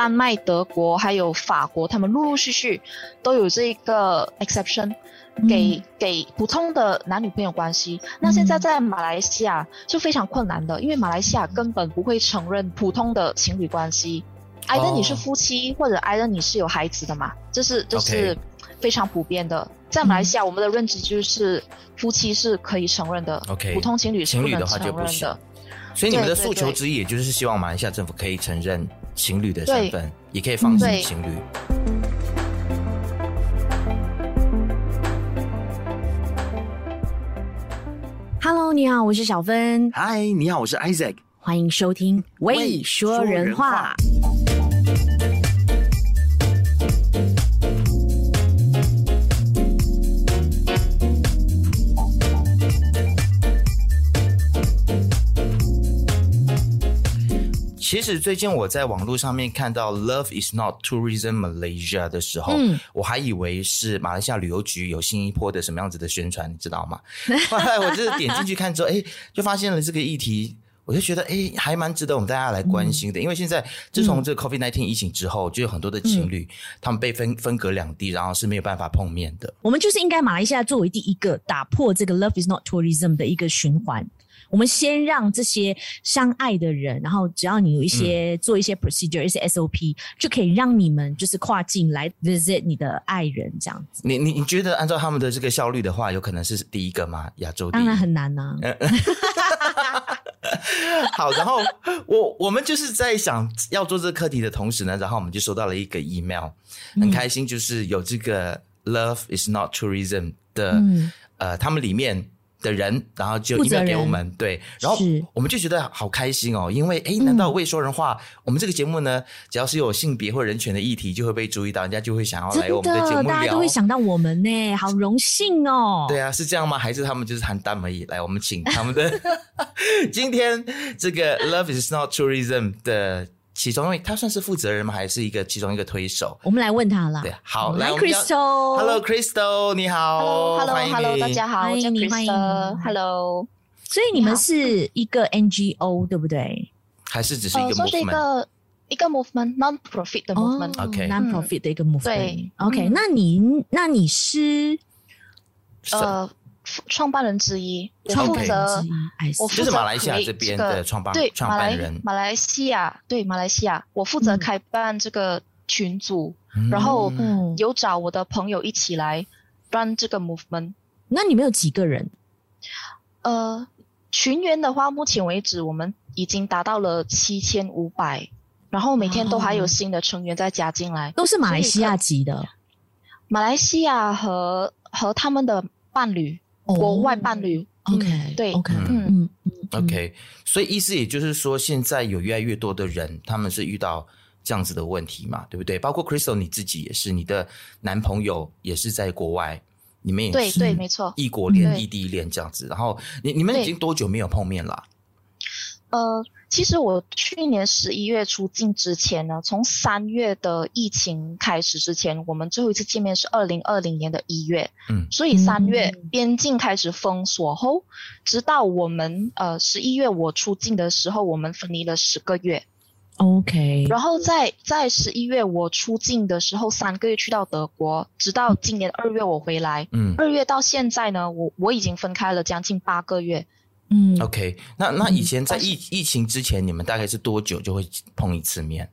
丹麦、德国还有法国，他们陆陆续续都有这个 exception，给、嗯、给普通的男女朋友关系。那现在在马来西亚就非常困难的，因为马来西亚根本不会承认普通的情侣关系。挨着你是夫妻，或者挨着你是有孩子的嘛？这是这是非常普遍的。在马来西亚，我们的认知就是夫妻是可以承认的，OK，普通情侣是不能承认的。情侣的话就不行。所以你们的诉求之一，也就是希望马来西亚政府可以承认情侣的身份，也可以放弃情侣。Hello，你好，我是小芬。Hi，你好，我是 Isaac。欢迎收听《未说人话》。其实最近我在网络上面看到 “Love is not tourism Malaysia” 的时候，嗯，我还以为是马来西亚旅游局有新一波的什么样子的宣传，你知道吗？后来我就是点进去看之后，哎，就发现了这个议题，我就觉得哎，还蛮值得我们大家来关心的。嗯、因为现在自从这个 COVID nineteen 疫情之后，就有很多的情侣，嗯、他们被分分隔两地，然后是没有办法碰面的。我们就是应该马来西亚作为第一个打破这个 “Love is not tourism” 的一个循环。我们先让这些相爱的人，然后只要你有一些、嗯、做一些 procedure、一些 SOP，就可以让你们就是跨境来 visit 你的爱人这样子。你你你觉得按照他们的这个效率的话，有可能是第一个吗？亚洲？当然很难呐、啊。好，然后我我们就是在想要做这个课题的同时呢，然后我们就收到了一个 email，很开心，就是有这个 Love is not tourism 的，嗯、呃，他们里面。的人，然后就 email 给我们，对，然后我们就觉得好开心哦，因为诶，难道未说人话？嗯、我们这个节目呢，只要是有性别或人权的议题，就会被注意到，人家就会想要来我们的节目聊，大家都会想到我们呢，好荣幸哦。对啊，是这样吗？还是他们就是喊单而已？来，我们请他们的 今天这个 Love is not tourism 的。其中，因为他算是负责人吗？还是一个其中一个推手？我们来问他了。对，好，来，Crystal。Hello，Crystal，你好。Hello，Hello，Hello，大家好，欢迎你，欢迎。Hello。所以你们是一个 NGO，对不对？还是只是一个 movement？是一个一个 movement，non-profit 的 movement。OK，non-profit 的一个 movement。对，OK。那你，那你是呃。创办人之一，我负责我负责就是马来西亚这边的创办、这个、对马来人，马来西亚对马来西亚，我负责开办这个群组，嗯、然后有找我的朋友一起来 run 这个 movement。那你们有几个人？呃，群员的话，目前为止我们已经达到了七千五百，然后每天都还有新的成员在加进来，都是马来西亚籍的，马来西亚和和他们的伴侣。国外伴侣，OK，对，OK，嗯嗯，OK，所以意思也就是说，现在有越来越多的人，他们是遇到这样子的问题嘛，对不对？包括 Crystal 你自己也是，你的男朋友也是在国外，你们也是对对，没错，异国恋、异地恋这样子。然后你你们已经多久没有碰面了？呃。其实我去年十一月出境之前呢，从三月的疫情开始之前，我们最后一次见面是二零二零年的一月，嗯，所以三月边境开始封锁后，直到我们呃十一月我出境的时候，我们分离了十个月，OK，然后在在十一月我出境的时候，三个月去到德国，直到今年二月我回来，嗯，二月到现在呢，我我已经分开了将近八个月。嗯，OK，那那以前在疫、嗯、疫情之前，你们大概是多久就会碰一次面？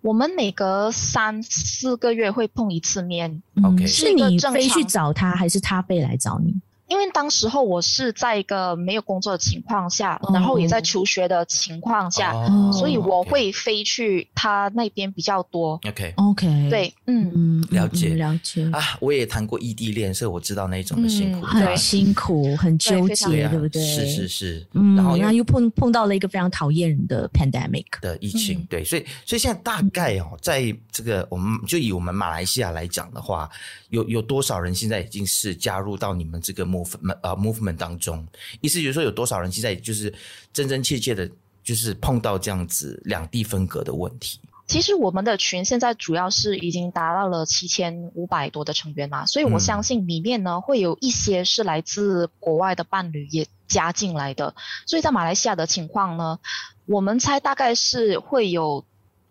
我们每隔三四个月会碰一次面。OK，是你飞去找他，还是他飞来找你？因为当时候我是在一个没有工作的情况下，oh. 然后也在求学的情况下，oh. 所以我会飞去他那边比较多。OK OK，对，嗯嗯，了解了解啊，我也谈过异地恋，所以我知道那种的辛苦，嗯、很辛苦，很纠结，对，对不对？是是是，嗯，然后又碰碰到了一个非常讨厌人的 pandemic 的疫情，嗯、对，所以所以现在大概哦，在这个我们就以我们马来西亚来讲的话，有有多少人现在已经是加入到你们这个 movement 呃 movement 当中？意思就是说，有多少人现在就是真真切切的，就是碰到这样子两地分隔的问题？其实我们的群现在主要是已经达到了七千五百多的成员嘛，所以我相信里面呢会有一些是来自国外的伴侣也加进来的。所以在马来西亚的情况呢，我们猜大概是会有。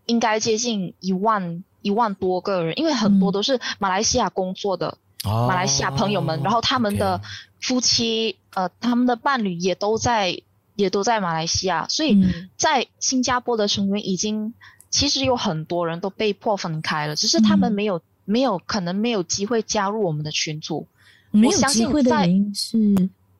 应该接近一万一万多个人，因为很多都是马来西亚工作的、嗯、马来西亚朋友们，哦、然后他们的夫妻.呃，他们的伴侣也都在也都在马来西亚，所以在新加坡的成员已经其实有很多人都被迫分开了，只是他们没有、嗯、没有可能没有机会加入我们的群组，没有机会的原因是。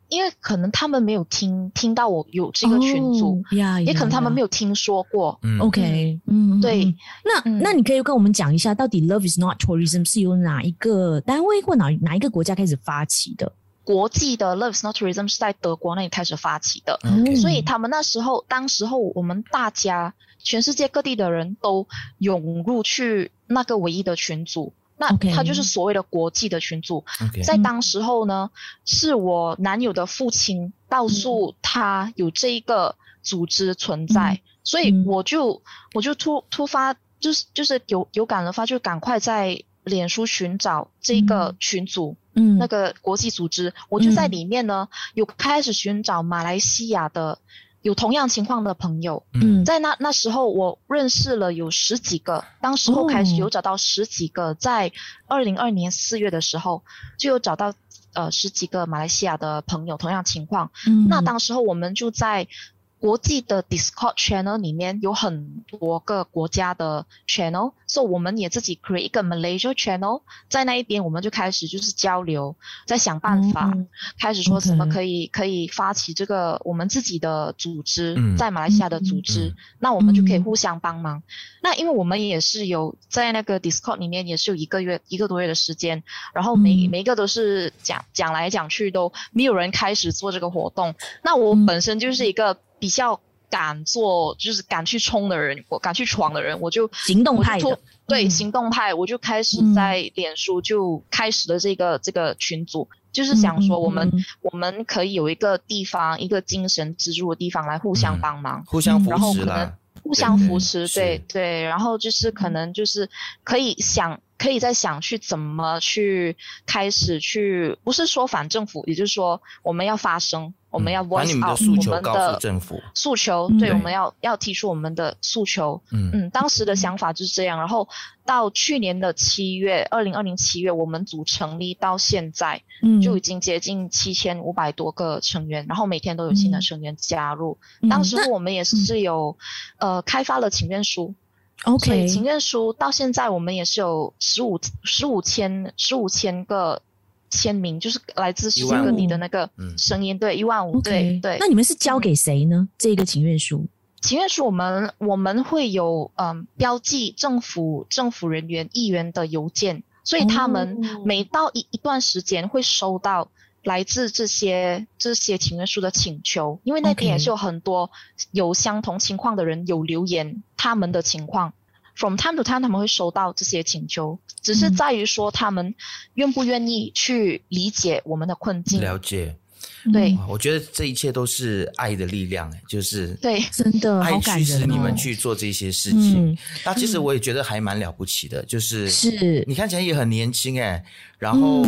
因为可能他们没有听听到我有这个群组，oh, yeah, yeah, 也可能他们没有听说过。嗯，OK，嗯，对。那、嗯、那你可以跟我们讲一下，到底 Love is not tourism 是由哪一个单位或哪哪一个国家开始发起的？国际的 Love is not tourism 是在德国那里开始发起的。所以他们那时候，当时候我们大家全世界各地的人都涌入去那个唯一的群组。那他就是所谓的国际的群组.在当时候呢，是我男友的父亲告诉他有这一个组织存在，嗯、所以我就我就突突发就是就是有有感而发，就赶快在脸书寻找这个群组，嗯，那个国际组织，我就在里面呢有开始寻找马来西亚的。有同样情况的朋友，嗯，在那那时候我认识了有十几个，当时候开始有找到十几个，在二零二年四月的时候就有找到呃十几个马来西亚的朋友同样情况，嗯，那当时候我们就在。国际的 Discord channel 里面有很多个国家的 channel，所以我们也自己 create 一个 Malaysia channel，在那一边我们就开始就是交流，在想办法，嗯、开始说怎么可以.可以发起这个我们自己的组织，嗯、在马来西亚的组织、嗯，那我们就可以互相帮忙、嗯。那因为我们也是有在那个 Discord 里面也是有一个月一个多月的时间，然后每、嗯、每一个都是讲讲来讲去都没有人开始做这个活动，那我本身就是一个。比较敢做，就是敢去冲的人，我敢去闯的人，我就行动派的，对、嗯、行动派，我就开始在脸书就开始了这个、嗯、这个群组，就是想说我们、嗯、我们可以有一个地方，一个精神支柱的地方来互相帮忙，嗯、互相扶持，然后可能互相扶持，对对，对，然后就是可能就是可以想。可以在想去怎么去开始去，不是说反政府，也就是说我们要发声，嗯、我们要 voice out 把你们的诉求告诉政府诉求，对，我们要要提出我们的诉求。嗯嗯，当时的想法就是这样。然后到去年的七月，二零二零七月，我们组成立到现在，嗯，就已经接近七千五百多个成员，然后每天都有新的成员加入。嗯、当时我们也是有、嗯、呃开发了请愿书。OK，所以请愿书到现在我们也是有十五十五千十五千个签名，就是来自世界各地的那个声音，对，一万五，对对。那你们是交给谁呢？嗯、这个请愿书？请愿书我们我们会有嗯标记政府政府人员议员的邮件，所以他们每到一一段时间会收到来自这些这些请愿书的请求，因为那边也是有很多有相同情况的人有留言。他们的情况，from time to time 他们会收到这些请求，只是在于说他们愿不愿意去理解我们的困境。了解，对，我觉得这一切都是爱的力量，就是对，真的爱驱使你们去做这些事情。那其实我也觉得还蛮了不起的，就是是你看起来也很年轻哎，然后。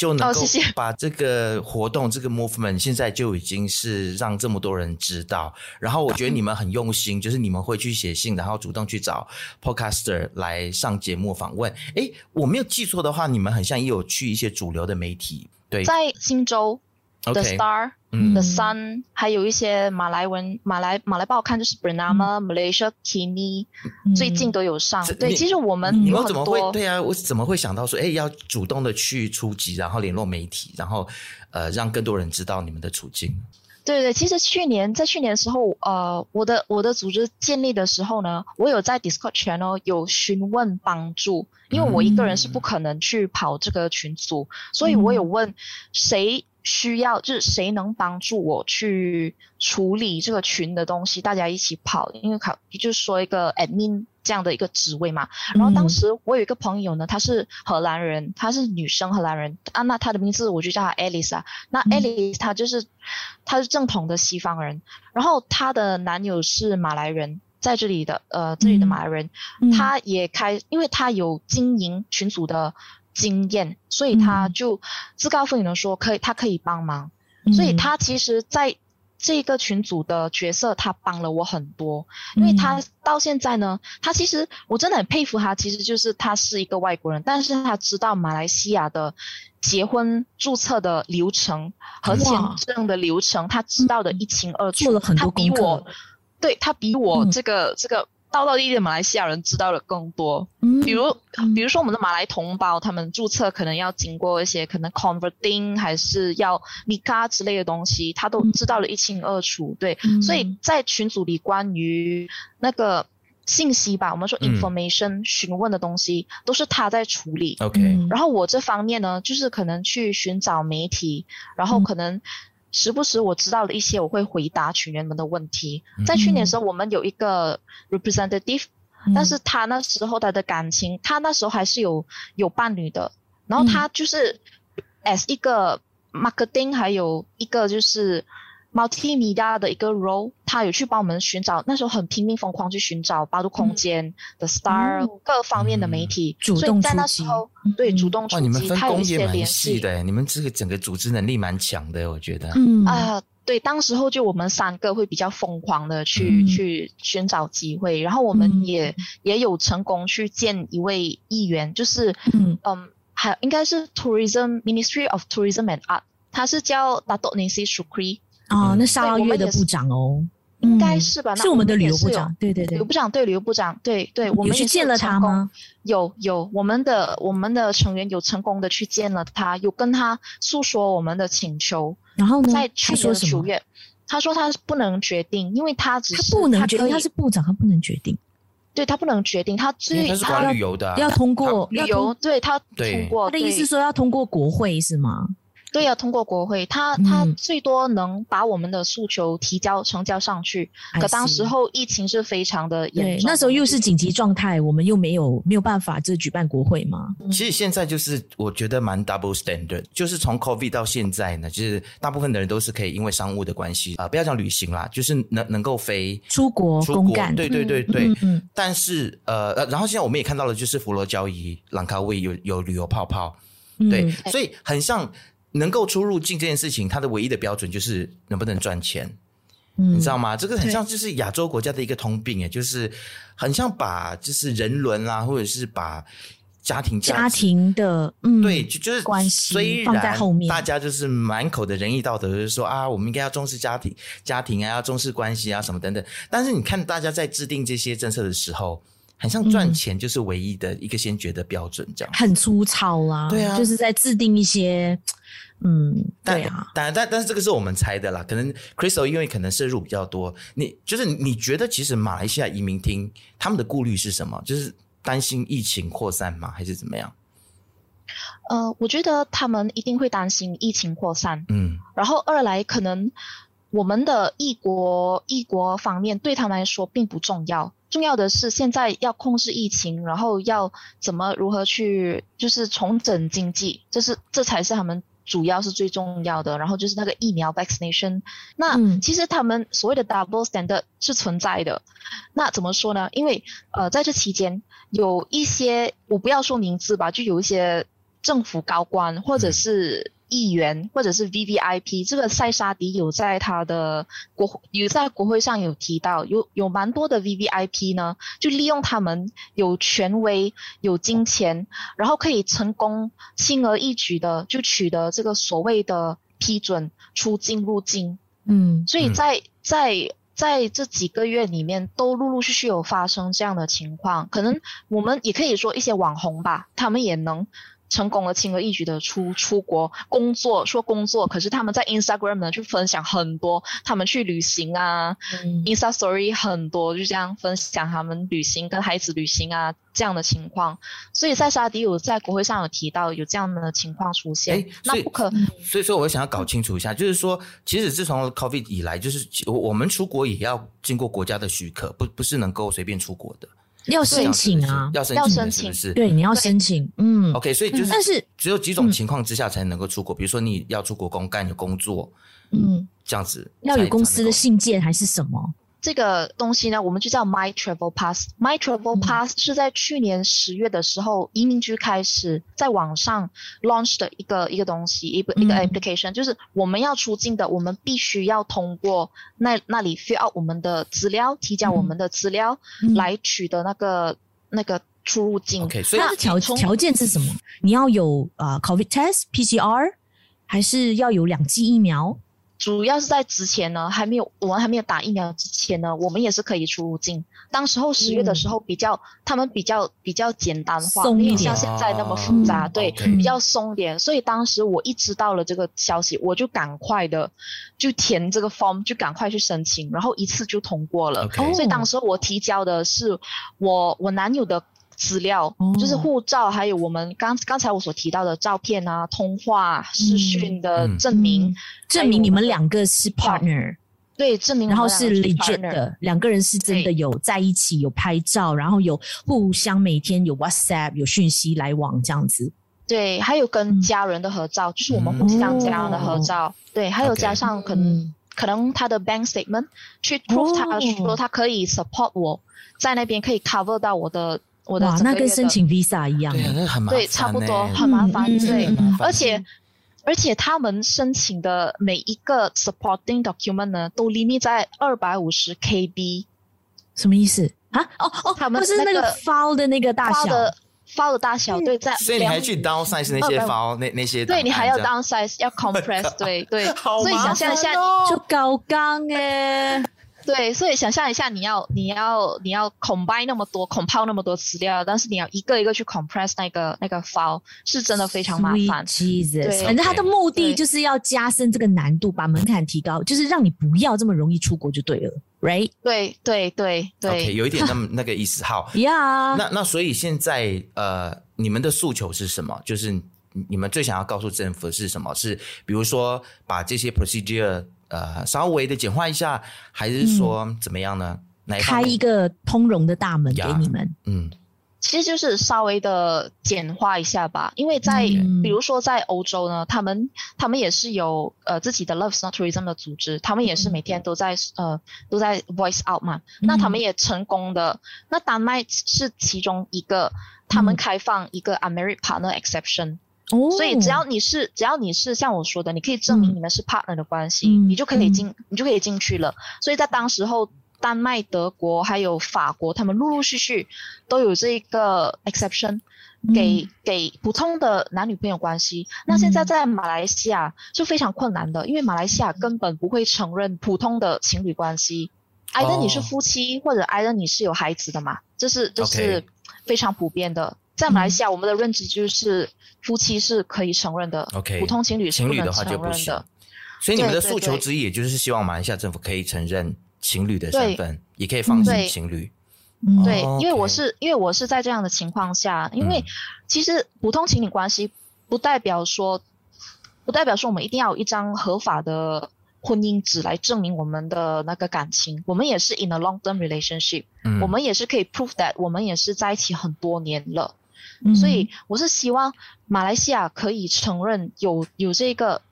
嗯就能够把这个活动、哦、谢谢这个 movement 现在就已经是让这么多人知道。然后我觉得你们很用心，就是你们会去写信，然后主动去找 podcaster 来上节目访问。诶，我没有记错的话，你们很像也有去一些主流的媒体，对，在新洲。Okay, The Star、嗯、The Sun，还有一些马来文、马来马来报刊，就是 Bernama、嗯、Malaysia Kini、嗯、最近都有上。对，其实我们你们怎么会对啊？我怎么会想到说，哎，要主动的去出击，然后联络媒体，然后呃，让更多人知道你们的处境。对对，其实去年在去年的时候，呃，我的我的组织建立的时候呢，我有在 Discord channel 有询问帮助，因为我一个人是不可能去跑这个群组，嗯、所以我有问谁。需要就是谁能帮助我去处理这个群的东西，大家一起跑，因为考就是说一个 admin 这样的一个职位嘛。然后当时我有一个朋友呢，她是荷兰人，她是女生荷兰人啊，那她的名字我就叫她 Alice 啊。那 Alice 她就是她是正统的西方人，然后她的男友是马来人，在这里的呃这里的马来人，她也开，因为她有经营群组的。经验，所以他就自告奋勇的说可以，他可以帮忙。嗯、所以他其实在这个群组的角色，他帮了我很多，因为他到现在呢，他其实我真的很佩服他，其实就是他是一个外国人，但是他知道马来西亚的结婚注册的流程和签证的流程，他知道的一清二楚，做了很多功课。他比我，对，他比我这个、嗯、这个。道道地地的马来西亚人知道的更多，嗯，比如，比如说我们的马来同胞，他们注册可能要经过一些可能 converting 还是要 nikah 之类的东西，他都知道的一清二楚，对，嗯、所以在群组里关于那个信息吧，我们说 information 询问的东西，都是他在处理，OK，然后我这方面呢，就是可能去寻找媒体，然后可能。时不时我知道的一些，我会回答群员们的问题。在去年的时候，我们有一个 representative，、嗯、但是他那时候他的感情，他那时候还是有有伴侣的，然后他就是 as 一个 marketing，还有一个就是。Multimedia 的一个 role，他有去帮我们寻找，那时候很拼命疯狂去寻找八度空间的 Star、嗯、各方面的媒体，主动在那时候对主动出击，哇，你们分工也蛮细的，你们这个整个组织能力蛮强的，我觉得。嗯。啊、呃，对，当时候就我们三个会比较疯狂的去、嗯、去寻找机会，然后我们也、嗯、也有成功去见一位议员，就是嗯。嗯，还应该是 Tourism Ministry of Tourism and Art，他是叫 Dato Nisi Shukri。哦，那沙捞越的部长哦，应该是吧？是我们的旅游部长，对对对，旅游部长对旅游部长，对对，我们去见了他吗？有有，我们的我们的成员有成功的去见了他，有跟他诉说我们的请求。然后呢？在去年九月，他说他不能决定，因为他只是他不能决定，他是部长，他不能决定。对，他不能决定，他最他是管旅游的，要通过旅游，对他通过。他的意思说要通过国会是吗？对呀、啊，通过国会，他他最多能把我们的诉求提交呈交上去。可当时候疫情是非常的严重，那时候又是紧急状态，我们又没有没有办法这举办国会嘛。其实现在就是我觉得蛮 double standard，就是从 COVID 到现在呢，就是大部分的人都是可以因为商务的关系啊、呃，不要讲旅行啦，就是能能够飞出国出国对对对对。嗯嗯。但是呃呃，然后现在我们也看到了，就是佛罗交易、兰卡威有有旅游泡泡，对，嗯、所以很像。能够出入境这件事情，它的唯一的标准就是能不能赚钱，嗯，你知道吗？这个很像就是亚洲国家的一个通病，诶，就是很像把就是人伦啊，或者是把家庭家庭的嗯，对，就就是关系放在后面，大家就是满口的仁义道德，就是说啊，我们应该要重视家庭，家庭啊，要重视关系啊，什么等等。但是你看，大家在制定这些政策的时候，很像赚钱就是唯一的一个先决的标准，这样，嗯，很粗糙啦，对啊，就是在制定一些。嗯，对啊，但但但是这个是我们猜的啦，可能 Crystal 因为可能涉入比较多，你就是你觉得其实马来西亚移民厅他们的顾虑是什么？就是担心疫情扩散吗？还是怎么样？呃，我觉得他们一定会担心疫情扩散，嗯，然后二来可能我们的异国异国方面对他们来说并不重要，重要的是现在要控制疫情，然后要怎么如何去就是重整经济，这是这才是他们。主要是最重要的，然后就是那个疫苗 vaccination。那其实他们所谓的 double standard 是存在的。那怎么说呢？因为呃，在这期间有一些我不要说名字吧，就有一些政府高官或者是议员或者是 VVIP，这个塞沙迪有在他的国有在国会上有提到，有有蛮多的 VVIP 呢，就利用他们有权威、有金钱，然后可以成功轻而易举的就取得这个所谓的批准出境入境。嗯，所以在在在这几个月里面，都陆陆续续有发生这样的情况。可能我们也可以说一些网红吧，他们也能。成功的，轻而易举的出出国工作，说工作，可是他们在 Instagram 呢，就分享很多他们去旅行啊，嗯，Insta Story 很多，就这样分享他们旅行跟孩子旅行啊这样的情况。所以塞沙迪有在国会上有提到有这样的情况出现，那不可，所以说我想要搞清楚一下，就是说，其实自从 COVID 以来，就是我我们出国也要经过国家的许可，不不是能够随便出国的。要申请啊，要申请，是对，你要申请，嗯，OK，所以就是，但是只有几种情况之下才能够出国，比如说你要出国公干有工作，嗯，这样子要有公司的信件还是什么？这个东西呢，我们就叫 My Travel Pass。My Travel Pass 是在去年十月的时候，移民局开始在网上 launch 的一个一个东西，一个一个 application，就是我们要出境的，我们必须要通过那那里 fill out 我们的资料，提交我们的资料，来取得那个那个出入境。OK，所以它的条条件是什么？你要有呃 COVID test、PCR，还是要有两剂疫苗？主要是在之前呢，还没有我们还没有打疫苗之前呢，我们也是可以出入境。当时候十月的时候比较，嗯、他们比较比较简单化，没有像现在那么复杂，哦、对，嗯、比较松点。所以当时我一知道了这个消息，我就赶快的就填这个 form，就赶快去申请，然后一次就通过了。所以当时我提交的是我我男友的。资料就是护照，还有我们刚刚才我所提到的照片啊、通话、视讯的证明，嗯。嗯、证明你们两个是 partner，对，证明然后是 legit 的，两个人是真的有在一起，有拍照，然后有互相每天有 WhatsApp 有讯息来往这样子。对，还有跟家人的合照，嗯、就是我们互相家人的合照。哦、对，还有加上可能、嗯、可能他的 bank statement 去 prove 他说他可以 support 我在那边可以 cover 到我的。哇，那跟申请 visa 一样，对，很麻烦，对，差不多，很麻烦，对，而且而且他们申请的每一个 supporting document 呢，都 limit 在二百五十 KB，什么意思？啊？哦哦，他们不是那个 file 的那个大小，file 的大小，对，在，所以你还去 downsize 那些 file，那那些，对，你还要 downsize，要 compress，对对，所以想象一下，就高刚哎。对，所以想象一下，你要你要你要 combine 那么多，compile 那么多资料，但是你要一个一个去 compress 那个那个 file，是真的非常麻烦。Jesus，反正它的目的就是要加深这个难度，把门槛提高，就是让你不要这么容易出国就对了，right？对对对对。OK，有一点那么 那个意思，好。Yeah。那那所以现在呃，你们的诉求是什么？就是你们最想要告诉政府的是什么？是比如说把这些 procedure。呃，稍微的简化一下，还是说怎么样呢？嗯、哪一开一个通融的大门给你们？嗯，其实就是稍微的简化一下吧。因为在、嗯、比如说在欧洲呢，他们他们也是有呃自己的 Love not tourism 的组织，他们也是每天都在、嗯、呃都在 voice out 嘛。嗯、那他们也成功的。那丹麦是其中一个，他们开放一个 unmarried partner exception。Oh, 所以只要你是，只要你是像我说的，你可以证明你们是 partner 的关系，嗯、你就可以进，嗯、你就可以进去了。所以在当时候，丹麦、德国还有法国，他们陆陆续续都有这一个 exception，给、嗯、给普通的男女朋友关系。那现在在马来西亚是非常困难的，因为马来西亚根本不会承认普通的情侣关系，挨着你是夫妻、oh. 或者挨着你是有孩子的嘛，这是这是非常普遍的。在马来西亚，我们的认知就是夫妻是可以承认的，OK，普通情侣是不能承认的。所以你们的诉求之一，也就是希望马来西亚政府可以承认情侣的身份，也可以放心情侣。对，因为我是因为我是在这样的情况下，因为其实普通情侣关系不代表说，不代表说我们一定要有一张合法的婚姻纸来证明我们的那个感情。我们也是 in a long term relationship，我们也是可以 prove that 我们也是在一起很多年了。所以我是希望马来西亚可以承认有有这个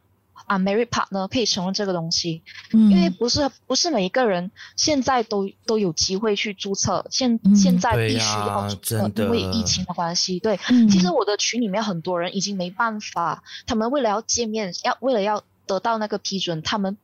unmarried partner 可以承认这个东西，嗯、因为不是不是每一个人现在都都有机会去注册，现、嗯、现在必须要注册，因为疫情的关系。对，嗯、其实我的群里面很多人已经没办法，他们为了要见面，要为了要得到那个批准，他们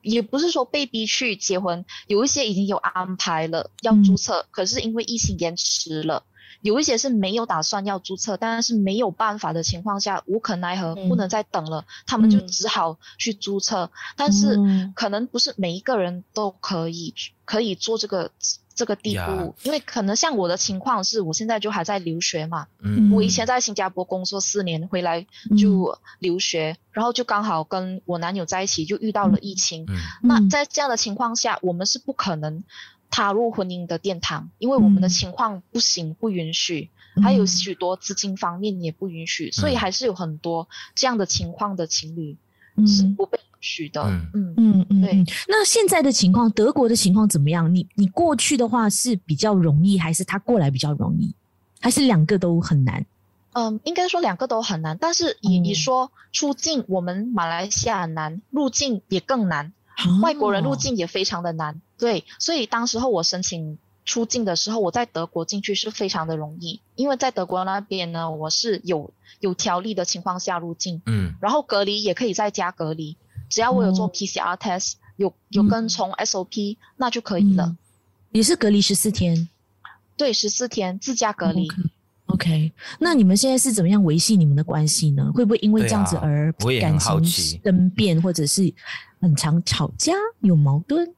也不是说被逼去结婚，有一些已经有安排了要注册，嗯、可是因为疫情延迟了。有一些是没有打算要注册，但是没有办法的情况下，无可奈何，不能再等了，嗯、他们就只好去注册。嗯、但是可能不是每一个人都可以可以做这个这个地步因为可能像我的情况是，我现在就还在留学嘛。嗯，我以前在新加坡工作四年，回来就留学，嗯、然后就刚好跟我男友在一起，就遇到了疫情。嗯，那在这样的情况下，我们是不可能。踏入婚姻的殿堂，因为我们的情况不行，不允许，嗯、还有许多资金方面也不允许，嗯、所以还是有很多这样的情况的情侣是不被允许的。嗯嗯嗯嗯，对。那现在的情况，德国的情况怎么样？你你过去的话是比较容易，还是他过来比较容易，还是两个都很难？嗯，应该说两个都很难，但是你你说出境，我们马来西亚难，入境也更难。外国人入境也非常的难。对，所以当时候我申请出境的时候，我在德国进去是非常的容易，因为在德国那边呢，我是有有条例的情况下入境，嗯，然后隔离也可以在家隔离，只要我有做 PCR test，、嗯、有有跟从 SOP，、嗯、那就可以了。也是隔离十四天，对，十四天自家隔离。Okay. OK，那你们现在是怎么样维系你们的关系呢？会不会因为这样子而感情生变，或者是很常吵架、有矛盾？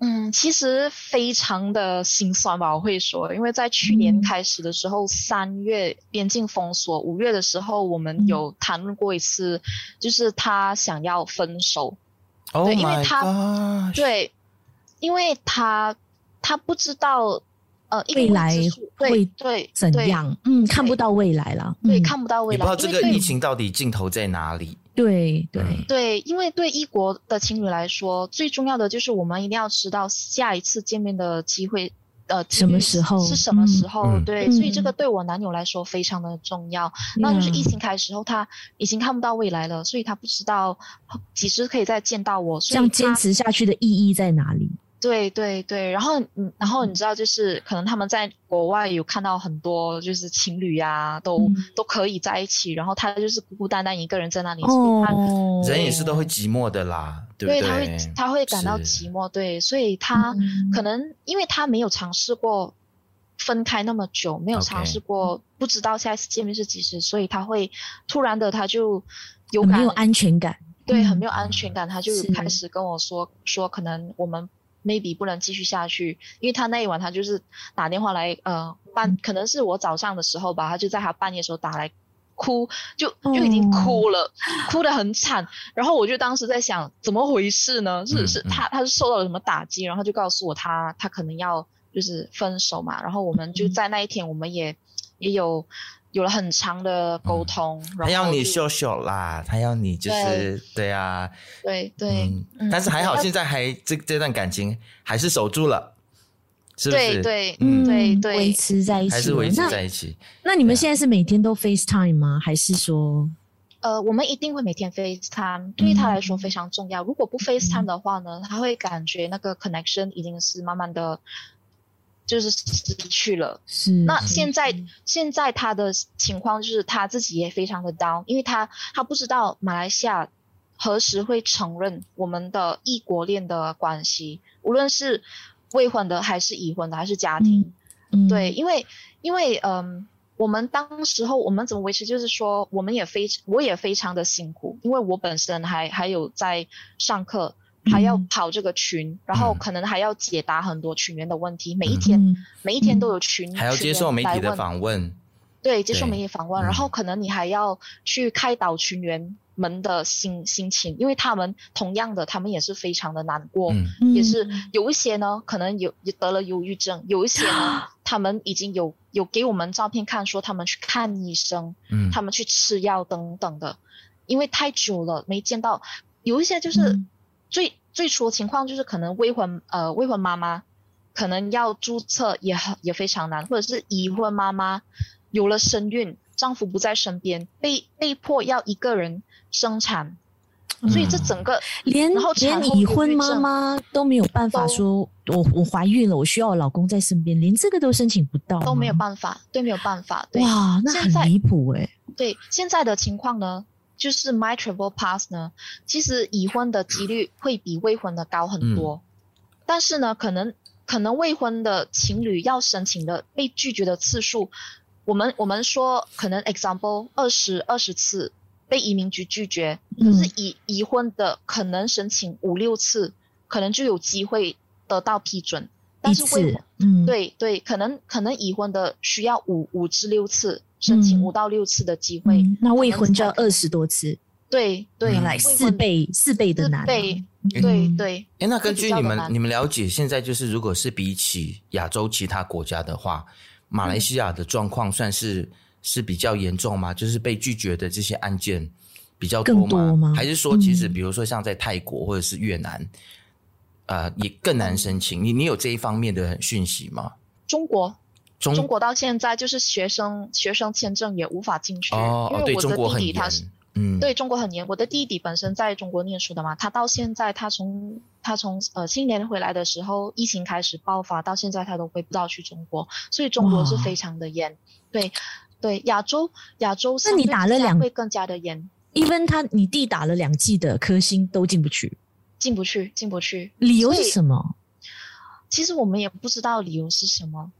嗯，其实非常的心酸吧，我会说，因为在去年开始的时候，三、嗯、月边境封锁，五月的时候我们有谈论过一次，嗯、就是他想要分手。Oh、对，因为他对，因为他他不知道。呃，未来会对怎样？嗯，看不到未来了。对，看不到未来。你不知道这个疫情到底尽头在哪里？对对对，因为对异国的情侣来说，最重要的就是我们一定要知道下一次见面的机会，呃，什么时候是什么时候？对，所以这个对我男友来说非常的重要。那就是疫情开始后，他已经看不到未来了，所以他不知道几时可以再见到我。这样坚持下去的意义在哪里？对对对，然后嗯，然后你知道，就是可能他们在国外有看到很多就是情侣呀、啊，都、嗯、都可以在一起，然后他就是孤孤单单一个人在那里。哦，人也是都会寂寞的啦，对不对？对，他会他会感到寂寞，对，所以他可能、嗯、因为他没有尝试过分开那么久，没有尝试过不知道下一次见面是几时，所以他会突然的他就有感没有安全感，对，很没有安全感，他就开始跟我说说可能我们。Maybe 不能继续下去，因为他那一晚他就是打电话来，呃，半可能是我早上的时候吧，他就在他半夜的时候打来，哭就就已经哭了，哦、哭得很惨。然后我就当时在想，怎么回事呢？是是他他是受到了什么打击？然后就告诉我他他可能要就是分手嘛。然后我们就在那一天，我们也、嗯、也有。有了很长的沟通，嗯、他要你秀秀啦，他要你就是对，对啊，对对、嗯嗯，但是还好现在还这这段感情还是守住了，是不是？对对嗯对对，维持在一起，还是维持在一起。那，那你们现在是每天都 FaceTime 吗？还是说？呃，我们一定会每天 FaceTime，对于他来说非常重要。嗯、如果不 FaceTime 的话呢，他会感觉那个 connection 已经是慢慢的。就是失去了，是。那现在现在他的情况就是他自己也非常的 down，因为他他不知道马来西亚何时会承认我们的异国恋的关系，无论是未婚的还是已婚的还是家庭，嗯，对，因为因为嗯，我们当时候我们怎么维持，就是说我们也非我也非常的辛苦，因为我本身还还有在上课。还要跑这个群，嗯，然后可能还要解答很多群员的问题。嗯、每一天，嗯，每一天都有群，还要接受媒体的访问。对，接受媒体访问，然后可能你还要去开导群员们的心心情，因为他们同样的，他们也是非常的难过，嗯，也是有一些呢，可能有得了忧郁症，有一些呢，他们已经有有给我们照片看，说他们去看医生，嗯，他们去吃药等等的，因为太久了没见到，有一些就是。嗯最最初的情况就是可能未婚呃未婚妈妈可能要注册也很也非常难，或者是已婚妈妈有了身孕，丈夫不在身边，被被迫要一个人生产，嗯、所以这整个连然后连已婚妈妈都没有办法说我我怀孕了，我需要我老公在身边，连这个都申请不到，都没有办法，对，没有办法，对，哇，那很离谱诶。对，现在的情况呢？就是 My Travel Pass 呢，其实已婚的几率会比未婚的高很多，嗯、但是呢，可能可能未婚的情侣要申请的被拒绝的次数，我们我们说可能 example 二十二十次被移民局拒绝，可是已已婚的可能申请五六次，可能就有机会得到批准，但是未婚，嗯，对对，可能可能已婚的需要五五至六次。申请五到六次的机会，嗯，那未婚就要二十多次，对对，来四倍四倍的难，对对对。哎，那根据你们你们了解，现在就是如果是比起亚洲其他国家的话，马来西亚的状况算是是比较严重吗？就是被拒绝的这些案件比较多吗？多吗？还是说，其实比如说像在泰国或者是越南，呃，也更难申请？你你有这一方面的讯息吗？中国。中，中国到现在就是学生学生签证也无法进去，哦，因为我的弟弟他是，嗯、嗯，对中国很严。我的弟弟本身在中国念书的嘛，他到现在他从他从呃新年回来的时候，疫情开始爆发，到现在他都回不到去中国，所以中国是非常的严。对对，亚洲亚洲，那你打了两会更加的严。even 他你弟打了两季的科兴都进不去，进不去，进不去。理由是什么？其实我们也不知道理由是什么。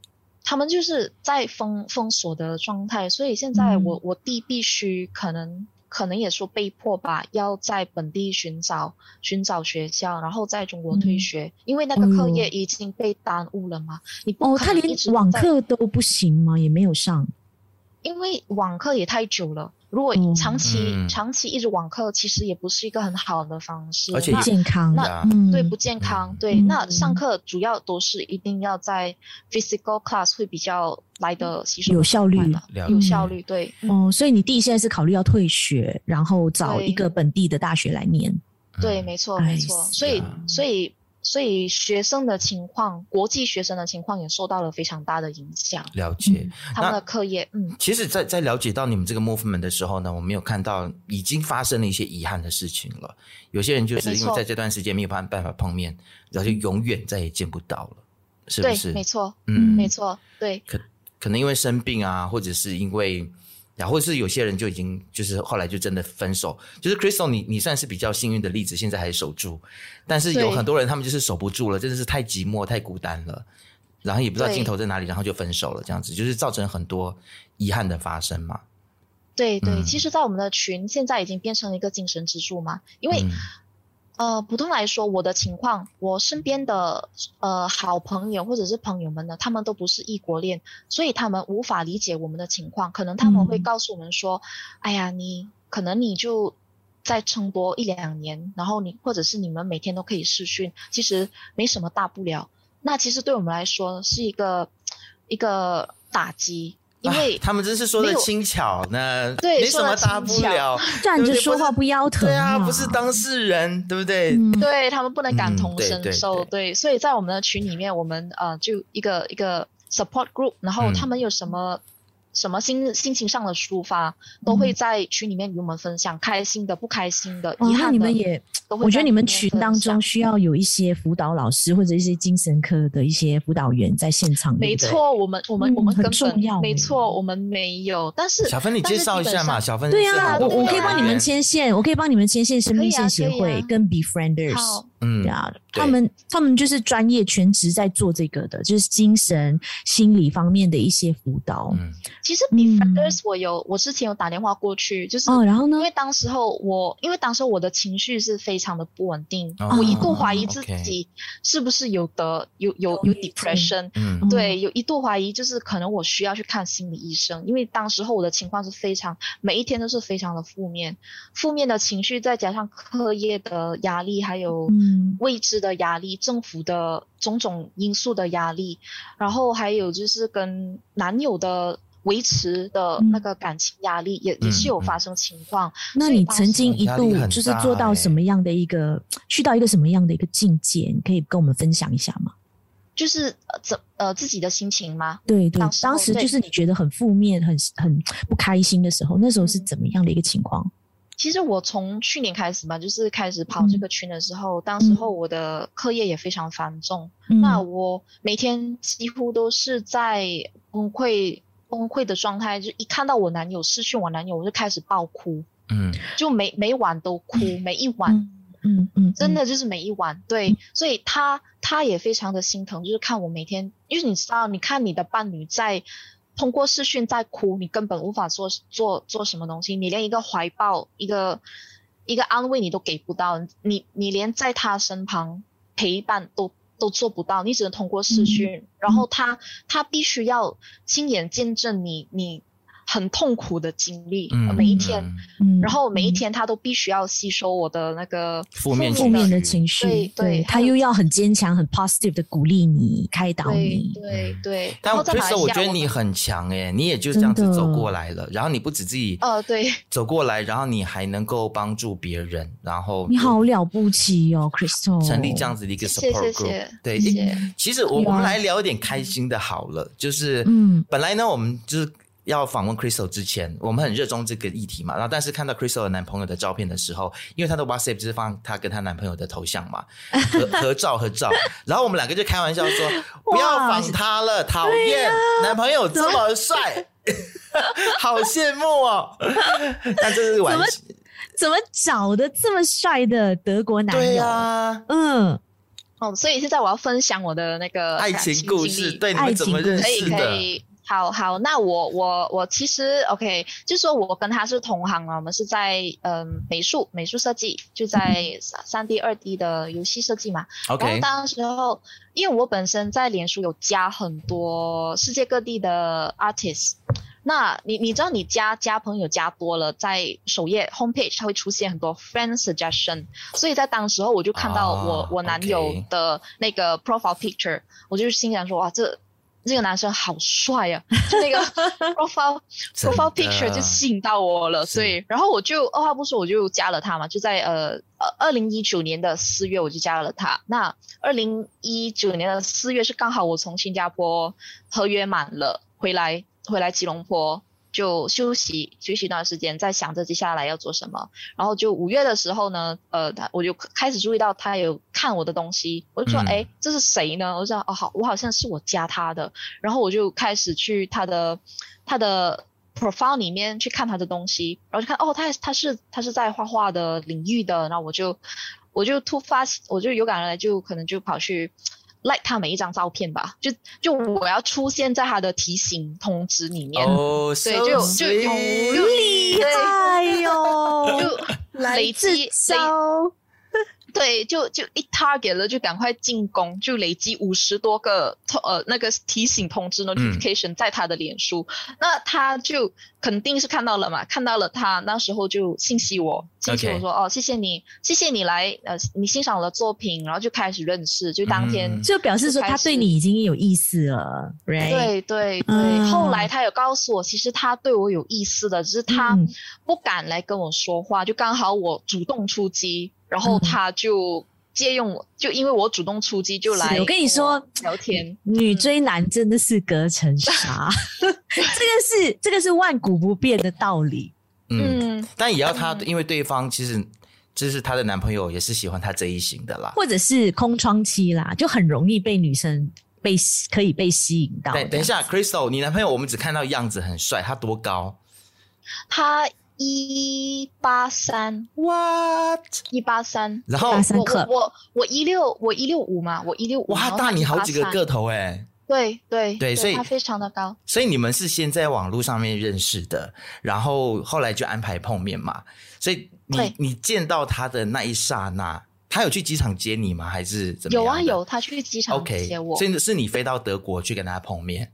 他们就是在封封锁的状态，所以现在我、嗯、我弟必须可能可能也说被迫吧，要在本地寻找寻找学校，然后在中国退学，嗯、因为那个课业已经被耽误了嘛。哎、你哦，他连网课都不行吗？也没有上，因为网课也太久了。如果长期、嗯、长期一直网课，其实也不是一个很好的方式，而且不健康。那、嗯、对不健康，嗯、对。那上课主要都是一定要在 physical class 会比较来的吸收有效率，有效率。对。哦，所以你弟现在是考虑要退学，然后找一个本地的大学来念。对，没错，没错。所以，所以。所以学生的情况，国际学生的情况也受到了非常大的影响。了解、嗯、他们的课业，嗯，其实在，在在了解到你们这个 movement 的时候呢，我们有看到已经发生了一些遗憾的事情了。有些人就是因为在这段时间没有办办法碰面，然后就永远再也见不到了，是不是？没错，嗯，没错，对。可可能因为生病啊，或者是因为。然后是有些人就已经就是后来就真的分手，就是 Crystal 你你算是比较幸运的例子，现在还守住，但是有很多人他们就是守不住了，真的是太寂寞太孤单了，然后也不知道尽头在哪里，然后就分手了，这样子就是造成很多遗憾的发生嘛。对对，嗯、其实，在我们的群现在已经变成了一个精神支柱嘛，因为。嗯呃，普通来说，我的情况，我身边的呃好朋友或者是朋友们呢，他们都不是异国恋，所以他们无法理解我们的情况。可能他们会告诉我们说：“嗯、哎呀，你可能你就再撑多一两年，然后你或者是你们每天都可以试训，其实没什么大不了。”那其实对我们来说是一个一个打击。因为、啊、他们真是说的轻巧呢，对，没什么大不了，站着说话不腰疼，对啊，不是当事人，对不对？嗯、对他们不能感同身受，嗯、对，对，对，对，所以在我们的群里面，我们呃就一个一个 support group，然后他们有什么。嗯什么心心情上的抒发，都会在群里面与我们分享，嗯、开心的、不开心的、遗憾的。哦、你们也，我觉得你们群当中需要有一些辅导老师或者一些精神科的一些辅导员在现场。没错，我们我们、嗯、我们根本很重要。没错，我们没有。但是小芬，你介绍一下嘛？小芬，对呀、啊，我我可以帮你们牵线，我可以帮你们牵线生命线协会、啊啊、跟 Befrienders。嗯，对。啊，他们他们就是专业全职在做这个的，就是精神心理方面的一些辅导。嗯，其实 Befrienders 我有，我之前有打电话过去，就是哦，然后呢，因为当时候我，因为当时候我的情绪是非常的不稳定，我一度怀疑自己是不是有得有有有 depression，嗯，对，有一度怀疑就是可能我需要去看心理医生，因为当时候我的情况是非常每一天都是非常的负面，负面的情绪再加上课业的压力，还有未知的压力，政府的种种因素的压力，然后还有就是跟男友的维持的那个感情压力，也、嗯、也是有发生情况。嗯、那你曾经一度就是做到什么样的一个，去到一个什么样的一个境界？你可以跟我们分享一下吗？就是呃怎呃自己的心情吗？对对，当时，当时就是你觉得很负面、很很不开心的时候，那时候是怎么样的一个情况？其实我从去年开始嘛，就是开始跑这个群的时候，嗯、当时候我的课业也非常繁重，嗯、那我每天几乎都是在崩溃崩溃的状态，就一看到我男友失去我男友，我就开始爆哭，嗯，就每每晚都哭，嗯、每一晚，嗯嗯，嗯。真的就是每一晚，对，嗯、所以他他也非常的心疼，就是看我每天，因为你知道，你看你的伴侣在。通过视讯在哭，你根本无法做做做什么东西，你连一个怀抱、一个一个安慰你都给不到，你你连在他身旁陪伴都都做不到，你只能通过视讯，嗯、然后他他必须要亲眼见证你你。很痛苦的经历，嗯、每一天，嗯、然后每一天他都必须要吸收我的那个负面负面的情绪，对，对他又要很坚强、很 positive 的鼓励你、开导你，对对。对但其实我觉得你很强诶，你也就这样子走过来了。然后你不止自己，呃，对，走过来，然后你还能够帮助别人，然后你好了不起哦，Crystal，成立这样子的一个 support group，对，其实我我们来聊一点开心的好了，就是嗯，本来呢我们就是。要访问 Crystal 之前，我们很热衷这个议题嘛。然后，但是看到 Crystal 的男朋友的照片的时候，因为她的 WhatsApp 就是放她跟她男朋友的头像嘛，合合照合照。然后我们两个就开玩笑说：“ 不要访他了，讨厌，啊、男朋友这么帅，好羡慕哦。”但这是玩笑，怎么找的这么帅的德国男友？对啊，嗯。哦，所以现在我要分享我的那个爱情故事，对，你们怎么认识的？可以可以，好好，那我我我其实 OK，就是说我跟他是同行啊，我们是在嗯、呃、美术美术设计，就在三 D 二 D 的游戏设计嘛。OK，然后当时候，因为我本身在脸书有加很多世界各地的 artist。那你你知道你加加朋友加多了，在首页 homepage 它会出现很多 friend suggestion，所以在当时候我就看到我、oh, 我男友的那个 profile picture. 我就心想说哇这这个男生好帅啊，就那个 profile profile picture 就吸引到我了，所以然后我就二话不说我就加了他嘛，就在呃呃二零一九年的四月我就加了他，那二零一九年的四月是刚好我从新加坡合约满了回来。回来吉隆坡就休息休息一段时间，在想着接下来要做什么。然后就五月的时候呢，呃，他我就开始注意到他有看我的东西，我就说，哎、嗯，这是谁呢？我就说，哦，好，我好像是我加他的。然后我就开始去他的他的 profile 里面去看他的东西，然后就看，哦，他他是他是在画画的领域的。然后我就我就突发，我就有感而来，就可能就跑去。Like 他每一张照片吧，就就我要出现在他的提醒通知里面，oh, 对，就就有厉害哟，就累积累。对，就就一 target 了，就赶快进攻，就累积五十多个呃那个提醒通知 notification 在他的脸书，嗯，那他就肯定是看到了嘛，看到了他那时候就信息我，信息我说.哦，谢谢你，谢谢你来呃，你欣赏我的作品，然后就开始认识，就当天就，就表示说他对你已经有意思了，right? 对对对，嗯，后来他有告诉我，其实他对我有意思的，只是他不敢来跟我说话，就刚好我主动出击。然后他就借用我，就因为我主动出击，就来我。跟你说，聊天，女追男真的是隔层纱，这个是这个是万古不变的道理。嗯，但也要他，因为对方其实就是她的男朋友，也是喜欢她这一型的啦，或者是空窗期啦，就很容易被女生被可以被吸引到。对，等一下，Crystal，你男朋友我们只看到样子很帅，他多高？他。一八三，what？一八三，然后？我我我我一六我一六五嘛，我一六五，哇，大你好几个个头哎，对对对，所以他非常的高，所以你们是先在网络上面认识的，然后后来就安排碰面嘛，所以你你见到他的那一刹那，他有去机场接你吗？还是怎么样？有啊有，他去机场接我，所以是你飞到德国去跟他碰面，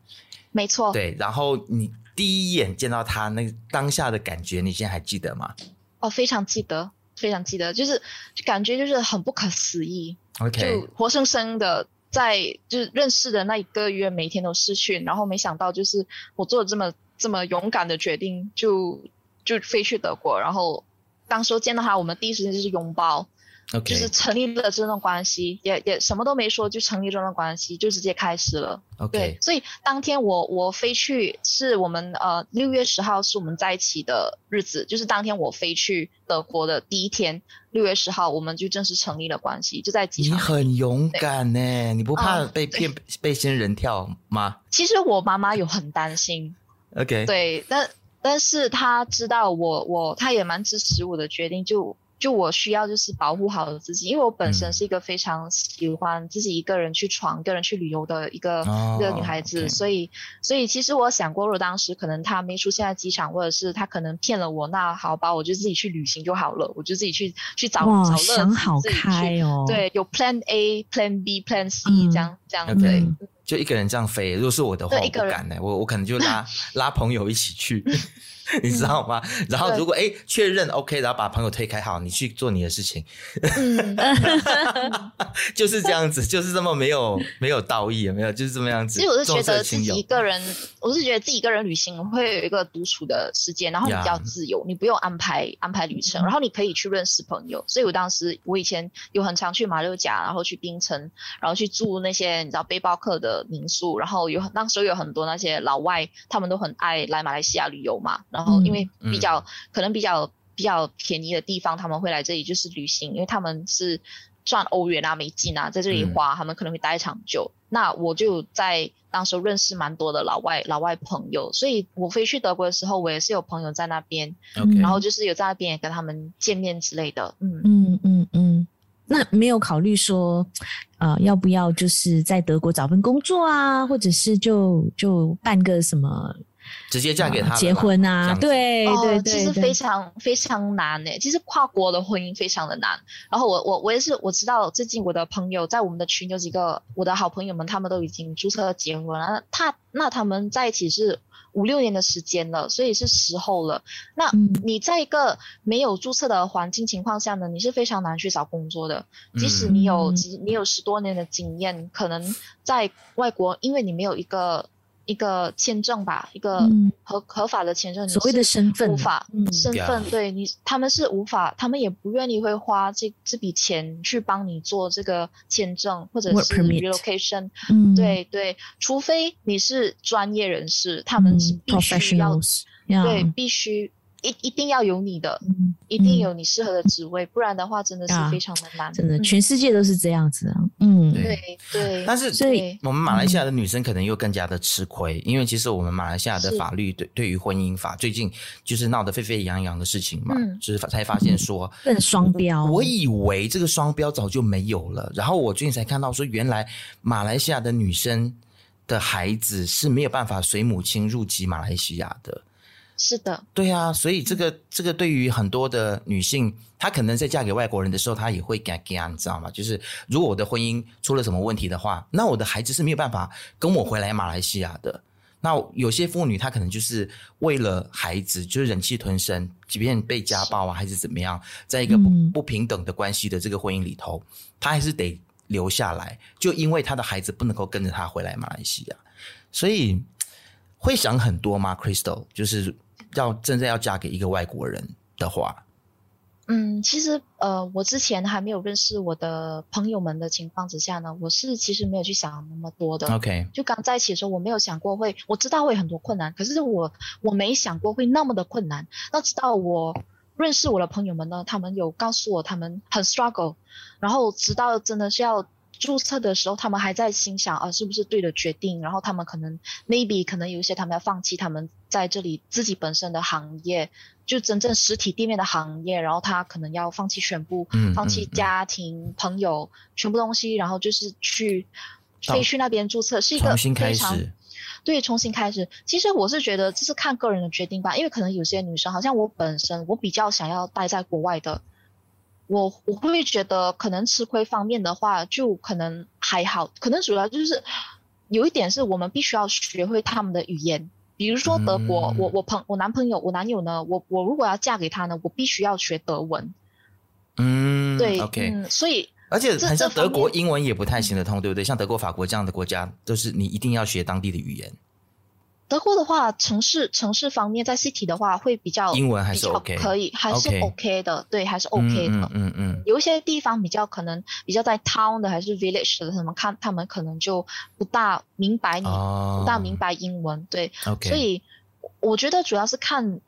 没错，对，然后你。第一眼见到他那当下的感觉，你现在还记得吗？哦，非常记得，非常记得，就是就感觉就是很不可思议。OK，就活生生的在就是认识的那一个月，每天都试训，然后没想到就是我做了这么这么勇敢的决定，就就飞去德国，然后当时候见到他，我们第一时间就是拥抱。Okay. 就是成立了这段关系，也也什么都没说，就成立这段关系，就直接开始了。OK，对，所以当天我我飞去，是我们呃六月十号是我们在一起的日子，就是当天我飞去德国的第一天，六月十号我们就正式成立了关系，就在机场。你很勇敢呢，你不怕被骗、嗯、被仙人跳吗？其实我妈妈有很担心。OK，对，但但是她知道我我她也蛮支持我的决定，就。就我需要就是保护好自己，因为我本身是一个非常喜欢自己一个人去闯、一个人去旅游的一个、哦、一个女孩子所以所以其实我想过，如果当时可能他没出现在机场，或者是他可能骗了我，那好吧，我就自己去旅行就好了，我就自己去去找找乐子，想好开哦，对，有 Plan A、Plan B、Plan C、嗯、这样这样对、嗯，就一个人这样飞。如果是我的话，我不敢呢，我我可能就拉 拉朋友一起去。你知道吗？嗯、然后如果哎确认 OK，然后把朋友推开，好，你去做你的事情，嗯、就是这样子，就是这么没有没有道义，没有就是这么样子。其实我是觉得自己一个人，我是觉得自己一个人旅行会有一个独处的时间，然后你比较自由你不用安排安排旅程，然后你可以去认识朋友。所以我当时我以前有很常去马六甲，然后去槟城，然后去住那些你知道背包客的的民宿，然后有那时候有很多那些老外，他们都很爱来马来西亚旅游嘛。然后因为比较、嗯、可能比较比较便宜的地方，他们会来这里就是旅行，因为他们是赚欧元啊、美金啊，在这里花，嗯、他们可能会待长久。那我就在当时认识蛮多的老外老外朋友，所以我飞去德国的时候，我也是有朋友在那边.然后就是有在那边也跟他们见面之类的。嗯嗯嗯嗯。那没有考虑说，呃，要不要就是在德国找份工作啊，或者是就就办个什么？直接嫁给他、呃、结婚啊？对对对，对，其实非常非常难诶。其实跨国的婚姻非常的难。然后我我我也是我知道，最近我的朋友在我们的群有几个我的好朋友们，他们都已经注册结婚了。他那他们在一起是五六年的时间了，所以是时候了。那你在一个没有注册的环境情况下呢，你是非常难去找工作的。即使你有你有十多年的经验，可能在外国，因为你没有一个。一个签证吧，一个合、嗯、合法的签证，所谓的身份，无法、嗯、身份，对你，他们是无法，他们也不愿意会花这这笔钱去帮你做这个签证或者是 relocation，嗯，对对，除非你是专业人士，他们是必须要，嗯、对，必须。一一定要有你的，嗯、一定有你适合的职位，嗯、不然的话真的是非常的难。真的，全世界都是这样子啊。嗯，对对。但是，所以我们马来西亚的女生可能又更加的吃亏，嗯、因为其实我们马来西亚的法律对对于婚姻法最近就是闹得沸沸扬扬的事情嘛，嗯、就是才发现说，更双标。我以为这个双标早就没有了，然后我最近才看到说，原来马来西亚的女生的孩子是没有办法随母亲入籍马来西亚的。是的，对啊，所以这个这个对于很多的女性，她可能在嫁给外国人的时候，她也会惊惊，你知道吗？就是如果我的婚姻出了什么问题的话，那我的孩子是没有办法跟我回来马来西亚的。那有些妇女她可能就是为了孩子，就是忍气吞声，即便被家暴啊还是怎么样，在一个不不平等的关系的这个婚姻里头，她还是得留下来，就因为她的孩子不能够跟着她回来马来西亚，所以会想很多吗？Crystal 就是。要真正要嫁给一个外国人的话，嗯，其实呃，我之前还没有认识我的朋友们的情况之下呢，我是其实没有去想那么多的。OK，就刚在一起的时候，我没有想过会，我知道会很多困难，可是我我没想过会那么的困难。那直到我认识我的朋友们呢，他们有告诉我他们很 struggle，然后直到真的是要。注册的时候，他们还在心想啊，是不是对的决定？然后他们可能 maybe 可能有一些他们要放弃他们在这里自己本身的行业，就真正实体店面的行业，然后他可能要放弃全部，嗯、放弃家庭、嗯、朋友全部东西，然后就是去飞去那边注册，是一个非常对重新开始。其实我是觉得这是看个人的决定吧，因为可能有些女生，好像我本身我比较想要待在国外的。我我会觉得可能吃亏方面的话，就可能还好，可能主要就是有一点是我们必须要学会他们的语言，比如说德国，嗯、我我朋我男朋友我男友呢，我我如果要嫁给他呢，我必须要学德文。嗯，对，OK，嗯，所以而且很像德国英文也不太行得通，对不对？像德国、法国这样的国家，都是你一定要学当地的语言。德国的话，城市城市方面，在 city 的话会比较英文还是 OK，可以还是 OK 的，对，还是 OK 的。嗯嗯嗯。有一些地方比较可能比较在 town 的还是 village 的，他们看他们可能就不大明白你，不大明白英文，对。OK。所以我觉得主要是看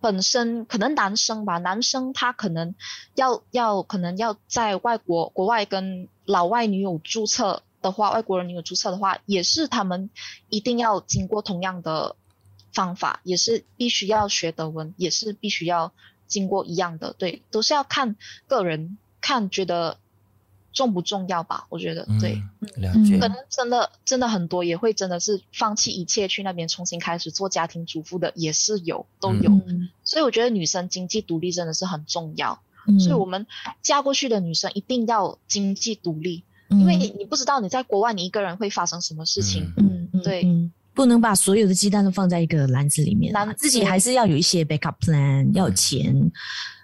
本身，可能男生吧，男生他可能要要可能要在外国国外跟老外女友注册。的话，外国人你有注册的话，也是他们一定要经过同样的方法，也是必须要学德文，也是必须要经过一样的，对，都是要看个人看觉得重不重要吧？我觉得对，嗯、了解。可能真的真的很多也会真的是放弃一切去那边重新开始做家庭主妇的，也是有都有。嗯、所以我觉得女生经济独立真的是很重要，嗯、所以我们嫁过去的女生一定要经济独立。因为你不知道你在国外你一个人会发生什么事情，嗯，对嗯，不能把所有的鸡蛋都放在一个篮子里面，自己还是要有一些 backup plan，要有钱，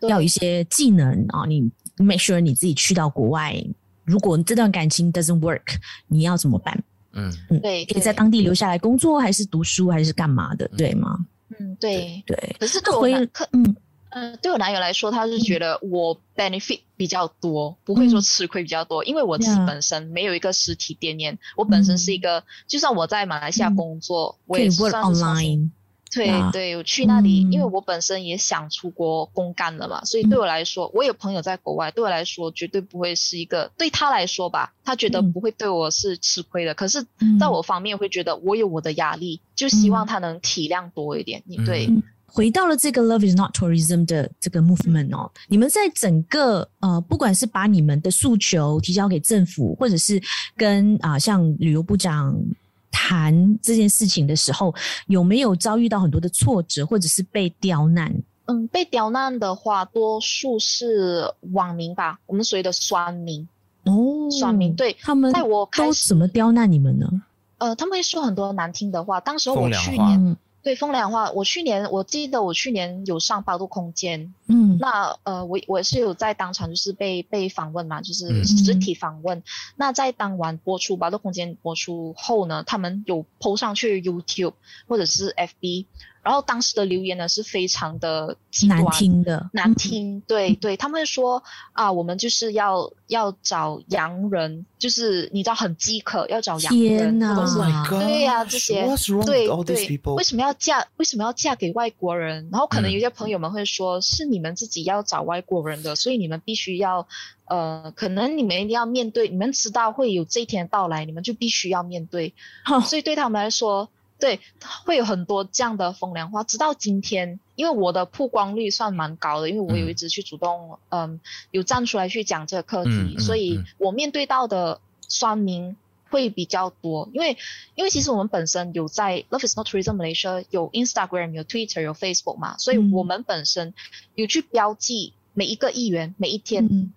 要有一些技能啊。你 make sure 你自己去到国外，如果这段感情 doesn't work，你要怎么办？嗯嗯，对，可以在当地留下来工作，还是读书，还是干嘛的，对吗？嗯，对对。可是回可嗯。嗯，对我男友来说，他是觉得我 benefit 比较多，嗯、不会说吃亏比较多，因为我自己本身没有一个实体店面，嗯、我本身是一个，就算我在马来西亚工作，嗯、我也算是 online。对对，我去那里，嗯、因为我本身也想出国公干了嘛，所以对我来说，我有朋友在国外，对我来说绝对不会是一个，对他来说吧，他觉得不会对我是吃亏的。嗯、可是在我方面会觉得我有我的压力，就希望他能体谅多一点。你、嗯、对、嗯，回到了这个 Love is not tourism 的这个 movement 哦，你们在整个呃，不管是把你们的诉求提交给政府，或者是跟啊、呃、像旅游部长。谈这件事情的时候，有没有遭遇到很多的挫折，或者是被刁难？嗯，被刁难的话，多数是网民吧，我们所谓的酸民哦，酸民对他们，在我开始怎么刁难你们呢？呃，他们会说很多难听的话。当时我去年。对风凉话，我去年我记得我去年有上八度空间，嗯，那呃我我是有在当场就是被被访问嘛，就是实体访问。嗯、那在当晚播出八度空间播出后呢，他们有 PO 上去 YouTube 或者是 FB。然后当时的留言呢是非常的难听的，难听。对对，他们说啊，我们就是要要找洋人，就是你知道很饥渴，要找洋人，对呀，这些对对，为什么要嫁？为什么要嫁给外国人？然后可能有些朋友们会说，是你们自己要找外国人的，所以你们必须要呃，可能你们一定要面对，你们知道会有这一天到来，你们就必须要面对。所以对他们来说。对，会有很多这样的风凉话，直到今天，因为我的曝光率算蛮高的，因为我有一直去主动，嗯，嗯有站出来去讲这个课题，嗯嗯、所以我面对到的酸民会比较多。因为，因为其实我们本身有在 Love is not tourism Malaysia 有 Instagram、有 Twitter、有 Facebook 嘛，所以我们本身有去标记每一个议员每一天。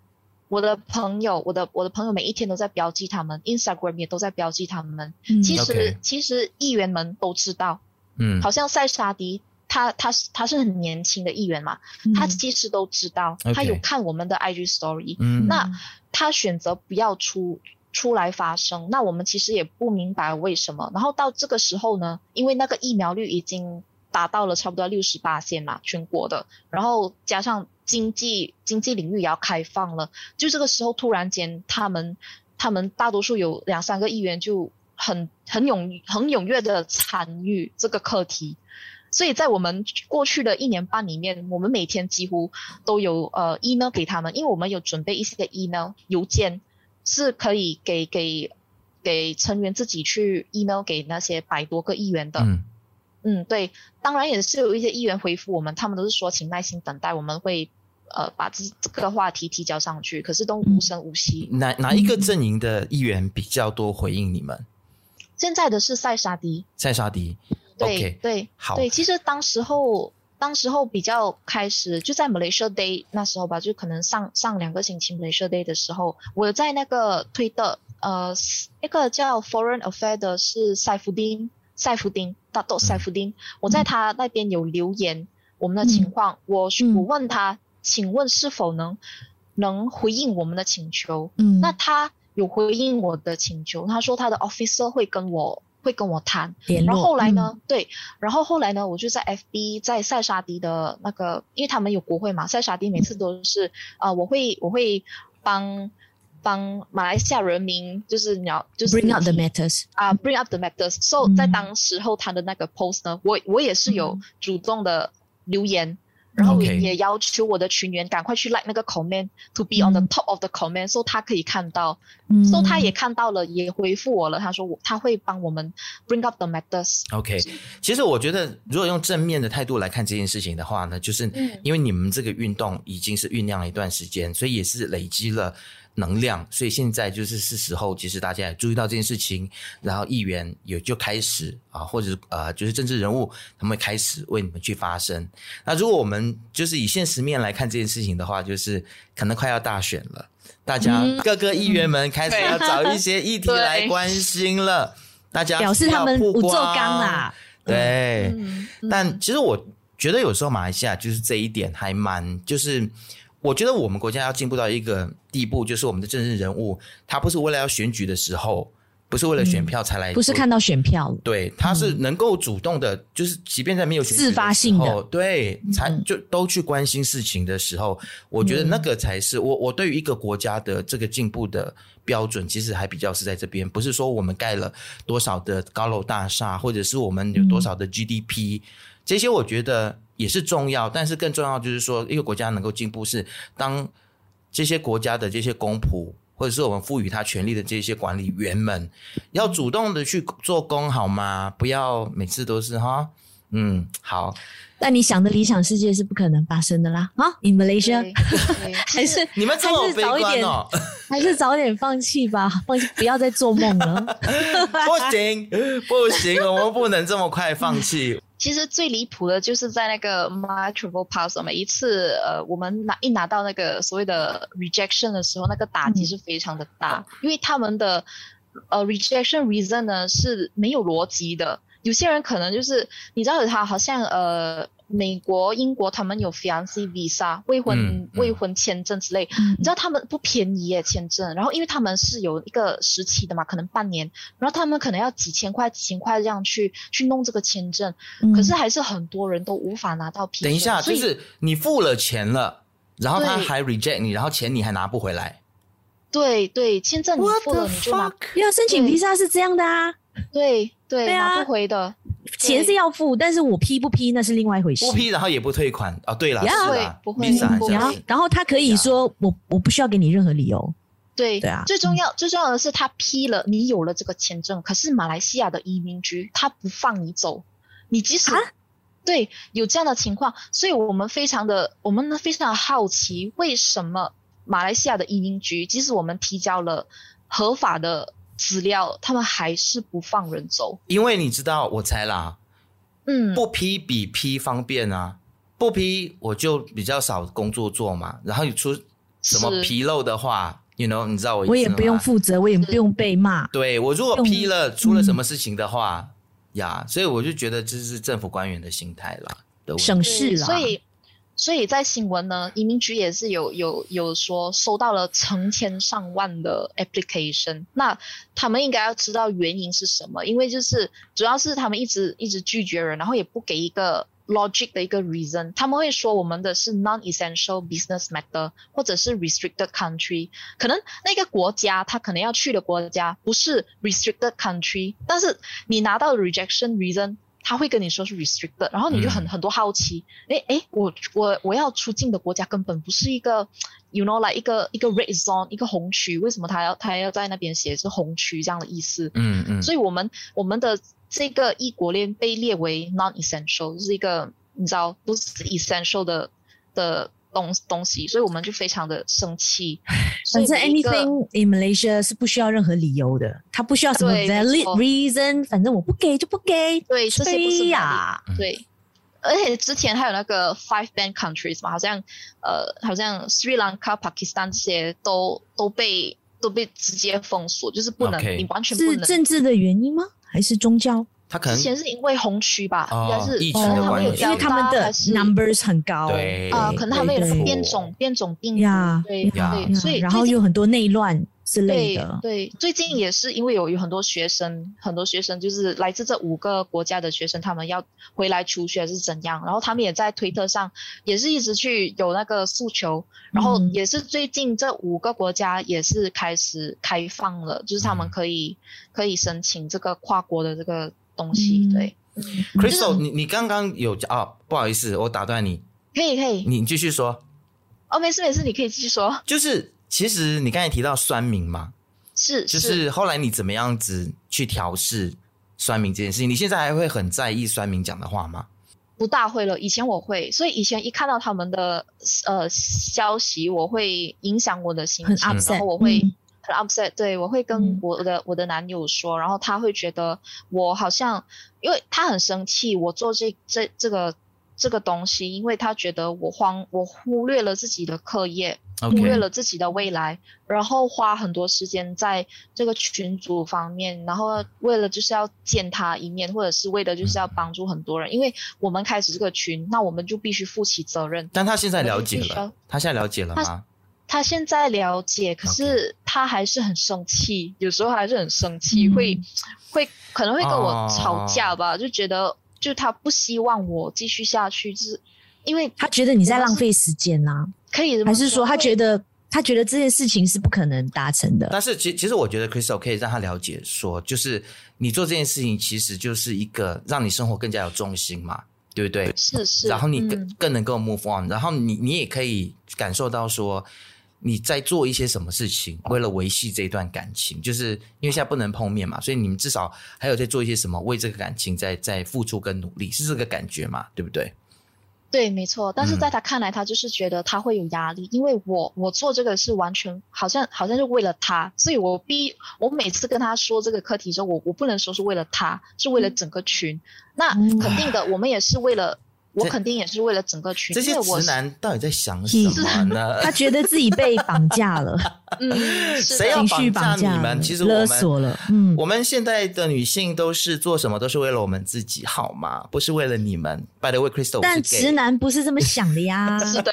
嗯我的朋友，我的我的朋友每一天都在标记他们，Instagram 也都在标记他们。嗯、其实.其实议员们都知道，嗯，好像塞沙迪他他是他是很年轻的议员嘛，嗯、他其实都知道他有看我们的 IG Story，嗯，那他选择不要出出来发声，那我们其实也不明白为什么。然后到这个时候呢，因为那个疫苗率已经达到了差不多六十八线嘛，全国的，然后加上。经济经济领域也要开放了，就这个时候突然间，他们他们大多数有两三个议员就很很踊很踊跃的参与这个课题，所以在我们过去的一年半里面，我们每天几乎都有呃 email 给他们，因为我们有准备一些 email 邮件，是可以给给给成员自己去 email 给那些百多个议员的。嗯，对，当然也是有一些议员回复我们，他们都是说请耐心等待，我们会。呃，把这这个话题提交上去，可是都无声无息。哪哪一个阵营的议员比较多回应你们？现在的是塞沙迪。塞沙迪，对 okay, 对，好。对，其实当时候，当时候比较开始就在 Malaysia Day 那时候吧，就可能上上两个星期 Malaysia Day 的时候，我在那个推特呃一个叫 Foreign Affairs 的是塞夫丁，塞夫丁，大多塞夫丁，嗯、我在他那边有留言我们的情况，嗯、我我问他。请问是否能能回应我们的请求？嗯，那他有回应我的请求，他说他的 officer 会跟我会跟我谈。然后后来呢？嗯、对，然后后来呢？我就在 FB 在塞沙迪的那个，因为他们有国会嘛，塞沙迪每次都是啊、呃，我会我会帮帮马来西亚人民，就是你要就是 bring up the matters 啊、uh,，bring up the matters。So、嗯、在当时候他的那个 post 呢，我我也是有主动的留言。嗯然后也要求我的群员赶快去 like 那个 comment，to be on the top of the comment，so、嗯、他可以看到嗯，so、嗯、他也看到了，也回复我了。他说我他会帮我们 bring up the matters。OK，其实我觉得如果用正面的态度来看这件事情的话呢，就是因为你们这个运动已经是酝酿了一段时间，所以也是累积了。能量，所以现在就是是时候，其实大家也注意到这件事情，然后议员也就开始啊，或者是呃，就是政治人物，他们会开始为你们去发声。那如果我们就是以现实面来看这件事情的话，就是可能快要大选了，大家各个议员们开始要找一些议题来关心了，大家表示他们不做刚啦。对，但其实我觉得有时候马来西亚就是这一点还蛮就是。我觉得我们国家要进步到一个地步，就是我们的政治人物，他不是为了要选举的时候不是为了选票才来、嗯，不是看到选票，对，他是能够主动的，嗯、就是即便在没有自发性的，对，才就都去关心事情的时候，嗯、我觉得那个才是我我对于一个国家的这个进步的标准，其实还比较是在这边，不是说我们盖了多少的高楼大厦，或者是我们有多少的 GDP，、嗯、这些我觉得也是重要，但是更重要就是说，一个国家能够进步是当这些国家的这些公仆。或者是我们赋予他权力的这些管理员们，要主动的去做工，好吗？不要每次都是哈，嗯，好。但你想的理想世界是不可能发生的啦，啊，In Malaysia，还是你们这么悲观哦，还是早点放弃吧，放弃，不要再做梦了。不行，不行，我们不能这么快放弃。其实最离谱的就是在那个 My Travel Pass，每一次呃，我们拿一拿到那个所谓的 rejection 的时候，那个打击是非常的大，嗯、因为他们的呃 rejection reason 呢是没有逻辑的，有些人可能就是你知道他好像呃。美国、英国他们有 fiancé visa 未婚、未婚签证之类，嗯、你知道他们不便宜耶签证。然后因为他们是有一个时期的嘛，可能半年，然后他们可能要几千块、几千块这样去去弄这个签证，嗯、可是还是很多人都无法拿到批。等一下，就是你付了钱了，然后他还 reject 你，然后钱你还拿不回来。对对，签证你付了你就拿，要申请 visa 是这样的啊。对对，对啊、拿不回的。钱是要付，但是我批不批那是另外一回事。不批，然后也不退款啊。对了，是啊，不会，不会。然后他可以说我我不需要给你任何理由。对对啊，最重要最重要的是他批了，你有了这个签证，可是马来西亚的移民局他不放你走，你即使对有这样的情况，所以我们非常的我们呢非常的好奇，为什么马来西亚的移民局即使我们提交了合法的。资料，他们还是不放人走，因为你知道，我猜啦，嗯，不批比批方便啊，不批我就比较少工作做嘛，然后你出什么纰漏的话是，you know，你知道我意思？我也不用负责，我也不用被骂。对，我如果批了，出了什么事情的话，嗯、呀，所以我就觉得这是政府官员的心态啦，省事啦，所以。所以在新闻呢，移民局也是有有有说收到了成千上万的 application，那他们应该要知道原因是什么，因为就是主要是他们一直一直拒绝人，然后也不给一个 logic 的一个 reason，他们会说我们的是 non-essential business matter 或者是 restricted country，可能那个国家他可能要去的国家不是 restricted country，但是你拿到 rejection reason。他会跟你说是 restricted，然后你就很很多好奇，诶诶、嗯，我我我要出境的国家根本不是一个，you know like 一个一个 red zone 一个红区，为什么他要他要在那边写是红区这样的意思？嗯嗯，所以我们我们的这个异国恋被列为 non-essential，是一个你知道不是 essential 的的。东东西，所以我们就非常的生气。反正 anything in Malaysia 是不需要任何理由的，他不需要什么 valid reason，反正我不给就不给。对，这些不是呀。对，而且之前还有那个 five banned countries 嘛，好像呃，好像 Sri Lanka、Pakistan 这些都都被都被直接封锁，就是不能.你完全不能。是政治的原因吗？还是宗教？他可能之前是因为红区吧，应该是疫情的关系，因为他们的 numbers 很高，对啊，可能他们有变种变种病毒，对对，所以然后有很多内乱之类的。对，最近也是因为有有很多学生，很多学生就是来自这五个国家的学生，他们要回来求学是怎样，然后他们也在推特上也是一直去有那个诉求，然后也是最近这五个国家也是开始开放了，就是他们可以可以申请这个跨国的这个。东西对，Crystal，你你刚刚有讲啊，不好意思，我打断你，可以可以，你继续说。哦，没事没事，你可以继续说。就是其实你刚才提到酸民嘛，是，就是后来你怎么样子去调试酸民这件事情？你现在还会很在意酸民讲的话吗？不大会了，以前我会，所以以前一看到他们的呃消息，我会影响我的心情，然后我会。嗯很 upset，对，我会跟我的、嗯、我的男友说，然后他会觉得我好像，因为他很生气，我做这这这个这个东西，因为他觉得我荒我忽略了自己的课业.忽略了自己的未来，然后花很多时间在这个群组方面，然后为了就是要见他一面，或者是为了就是要帮助很多人，因为我们开始这个群，那我们就必须负起责任。但他现在了解了，他现在了解了吗？他现在了解，可是他还是很生气，有时候还是很生气，嗯、会会可能会跟我吵架吧，哦、就觉得就他不希望我继续下去，就是因为他觉得你在浪费时间呐、啊，可以还是说他觉得他觉得这件事情是不可能达成的？但是其其实我觉得 Crystal 可以让他了解说，就是你做这件事情其实就是一个让你生活更加有重心嘛。对不对？是是，然后你更、嗯、更能够 move on，然后你你也可以感受到说你在做一些什么事情，为了维系这段感情，就是因为现在不能碰面嘛，所以你们至少还有在做一些什么，为这个感情在在付出跟努力，是这个感觉嘛？对不对？对，没错。但是在他看来，他就是觉得他会有压力，嗯、因为我我做这个是完全好像好像是为了他，所以我逼我每次跟他说这个课题的时候，我我不能说是为了他，是为了整个群。嗯、那肯定的，我们也是为了。我肯定也是为了整个群。这些直男到底在想什么呢？他觉得自己被绑架了，嗯，谁要绑架你们？其实我们勒索了，嗯，我们现在的女性都是做什么都是为了我们自己，好吗？不是为了你们。By the way, Crystal，但直男不是这么想的呀。是的。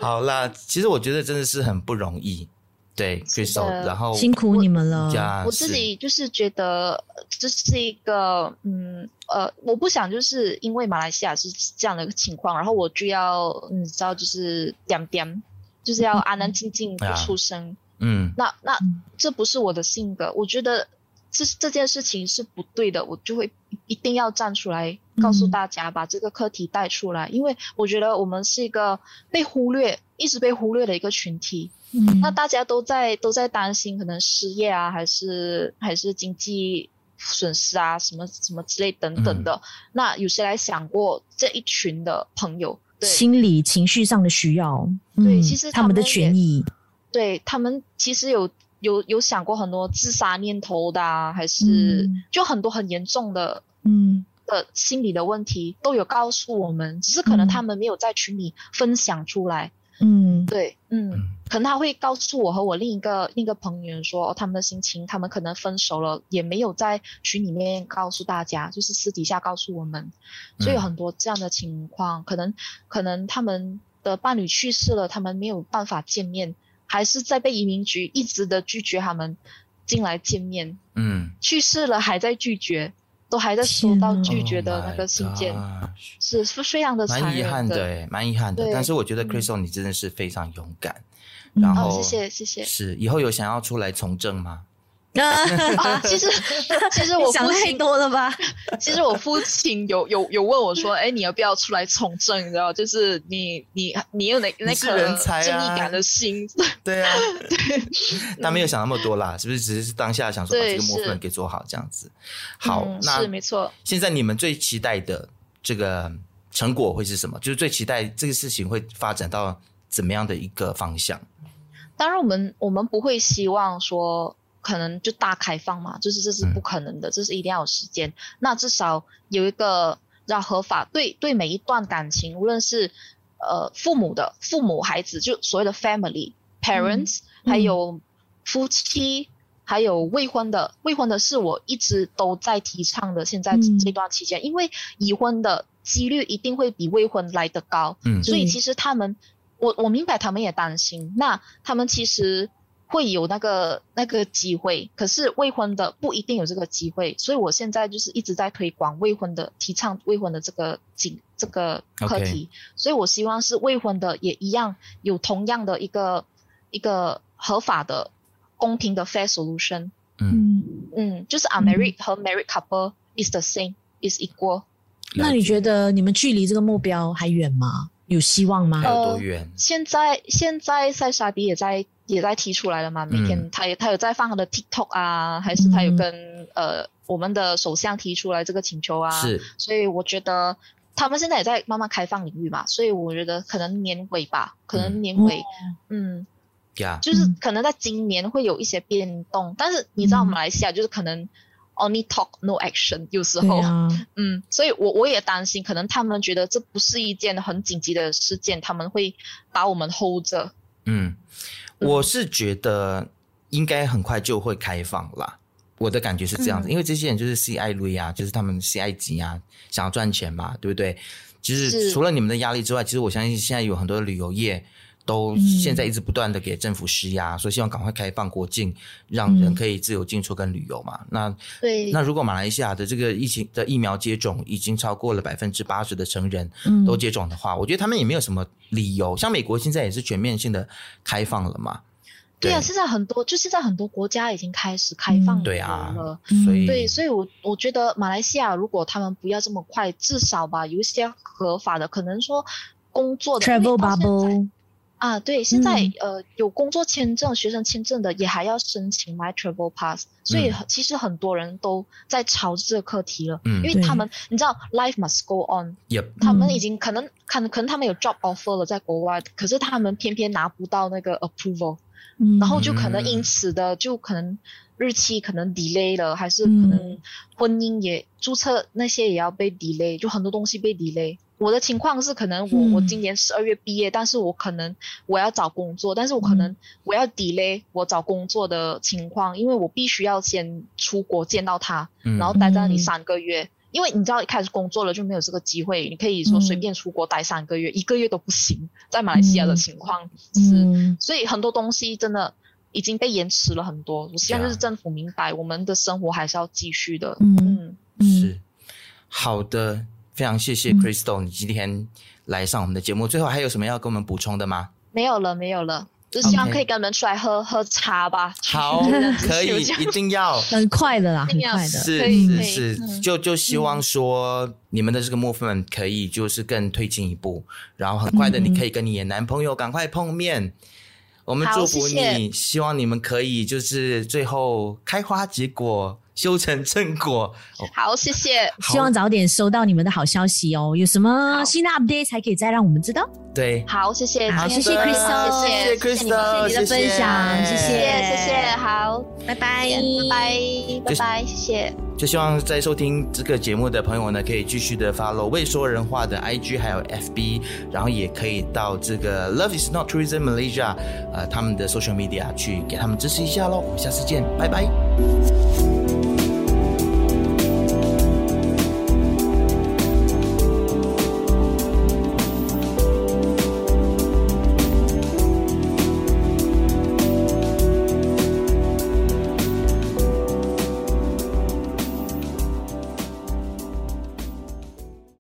好啦，其实我觉得真的是很不容易。对，Crystal，然后辛苦你们了。我，我自己就是觉得这是一个，嗯呃，我不想就是因为马来西亚是这样的一个情况，然后我就要你知道就是点点，就是要安安静静不出声。嗯，那那这不是我的性格，我觉得这这件事情是不对的，我就会一定要站出来告诉大家，把这个课题带出来，因为我觉得我们是一个被忽略、一直被忽略的一个群体。嗯，那大家都在都在担心，可能失业啊，还是还是经济损失啊，什么什么之类等等的。嗯、那有谁来想过这一群的朋友？对。心理情绪上的需要？对，其实他们，他们的权益，对他们其实有有有想过很多自杀念头的，啊，还是、嗯、就很多很严重的嗯。的心理的问题都有告诉我们，只是可能他们没有在群里分享出来。嗯，对，嗯。嗯。可能他会告诉我和我另一个另一个朋友说，哦，他们的心情，他们可能分手了，也没有在群里面告诉大家，就是私底下告诉我们，所以有很多这样的情况，嗯、可能可能他们的伴侣去世了，他们没有办法见面，还是在被移民局一直的拒绝他们进来见面，嗯，去世了还在拒绝。都还在收到拒绝的那个信件，是是非常的蛮遗憾的，诶，蛮遗憾的。但是我觉得 Crystal 你真的是非常勇敢，然后谢谢谢谢。是以后有想要出来从政吗？啊，其实 其实我想太多了吧？其实我父亲有有有问我说，哎，你要不要出来从政？你知道，就是你你你有那那个正义感的心，对啊，对。他没有想那么多啦，是不是？只是当下想说把这个部分给做好这样子。好，那是没错。现在你们最期待的这个成果会是什么？就是最期待这个事情会发展到怎么样的一个方向？当然，我们我们不会希望说。可能就大开放嘛，就是这是不可能的，嗯、这是一定要有时间。那至少有一个要合法，对对每一段感情，无论是呃父母的父母、孩子，就所谓的 family parents，、嗯、还有夫妻，嗯、还有未婚的，未婚的是我一直都在提倡的。现在这段期间，嗯、因为已婚的几率一定会比未婚来得高，嗯，所以其实他们，我我明白他们也担心，那他们其实。会有那个那个机会，可是未婚的不一定有这个机会，所以我现在就是一直在推广未婚的，提倡未婚的这个景这个课题.所以我希望是未婚的也一样有同样的一个一个合法的公平的 fair solution。嗯嗯，就是 unmarried 和 married couple is the same is equal。那你觉得你们距离这个目标还远吗？有希望吗？还有多远？呃、现在现在塞沙比也在。也在提出来了嘛？每天他也他有在放他的 TikTok 啊，还是他有跟、嗯、呃我们的首相提出来这个请求啊？是，所以我觉得他们现在也在慢慢开放领域嘛，所以我觉得可能年尾吧，可能年尾，嗯，呀，就是可能在今年会有一些变动，但是你知道马来西亚就是可能 only talk no action，有时候，啊、嗯，所以我我也担心，可能他们觉得这不是一件很紧急的事件，他们会把我们 hold 着，嗯。我是觉得应该很快就会开放啦，我的感觉是这样子，嗯、因为这些人就是 C I 瑞啊，就是他们 C I 级啊，想要赚钱嘛，对不对？其实除了你们的压力之外，其实我相信现在有很多的旅游业都现在一直不断的给政府施压，嗯、所以希望赶快开放国境，让人可以自由进出跟旅游嘛。嗯、那对，那如果马来西亚的这个疫情的疫苗接种已经超过了百分之八十的成人都接种的话，嗯、我觉得他们也没有什么理由。像美国现在也是全面性的开放了嘛。对啊，现在很多就现在很多国家已经开始开放了。嗯、对啊，所以对，所以我我觉得马来西亚如果他们不要这么快，至少吧，有一些合法的，可能说工作的 travel bubble 啊，对，现在、嗯、呃有工作签证、学生签证的也还要申请 My Travel Pass，所以其实很多人都在朝这个课题了，嗯，因为他们你知道 life must go on，Yep. 他们已经可能可能可能他们有 job offer 了在国外，可是他们偏偏拿不到那个 approval。然后就可能因此的，就可能日期可能 delay 了，还是可能婚姻也注册那些也要被 delay，就很多东西被 delay。我的情况是，可能我我今年十二月毕业，但是我可能我要找工作，但是我可能我要 delay 我找工作的情况，因为我必须要先出国见到他，然后待在那里三个月。因为你知道一开始工作了就没有这个机会，你可以说随便出国待三个月，嗯、一个月都不行，在马来西亚的情况是，嗯、所以很多东西真的已经被延迟了很多。我希望就是政府明白，我们的生活还是要继续的。嗯，嗯是好的，非常谢谢 Crystal，你今天来上我们的节目。最后还有什么要跟我们补充的吗？没有了，没有了。就希望可以跟你们出来喝 Okay. 喝茶吧。好，可以，一定要。很快的啦，很快的。是是是，嗯、就就希望说你们的这个 movement 可以就是更推进一步，然后很快的你可以跟你的男朋友赶快碰面。嗯、我们祝福你，谢谢希望你们可以就是最后开花结果。修成正果，好，谢谢。希望早点收到你们的好消息哦。有什么新的 update 才可以再让我们知道？对，好，谢谢，好，谢谢 Crystal，谢谢 Crystal，谢谢你的分享，谢谢，谢谢，好，拜拜，拜拜，拜拜，谢谢。就希望在收听这个节目的朋友呢，可以继续的 follow 未说人话的 IG 还有 FB，然后也可以到这个 Love is not tourism Malaysia，呃，他们的 social media 去给他们支持一下喽。我们下次见，拜拜。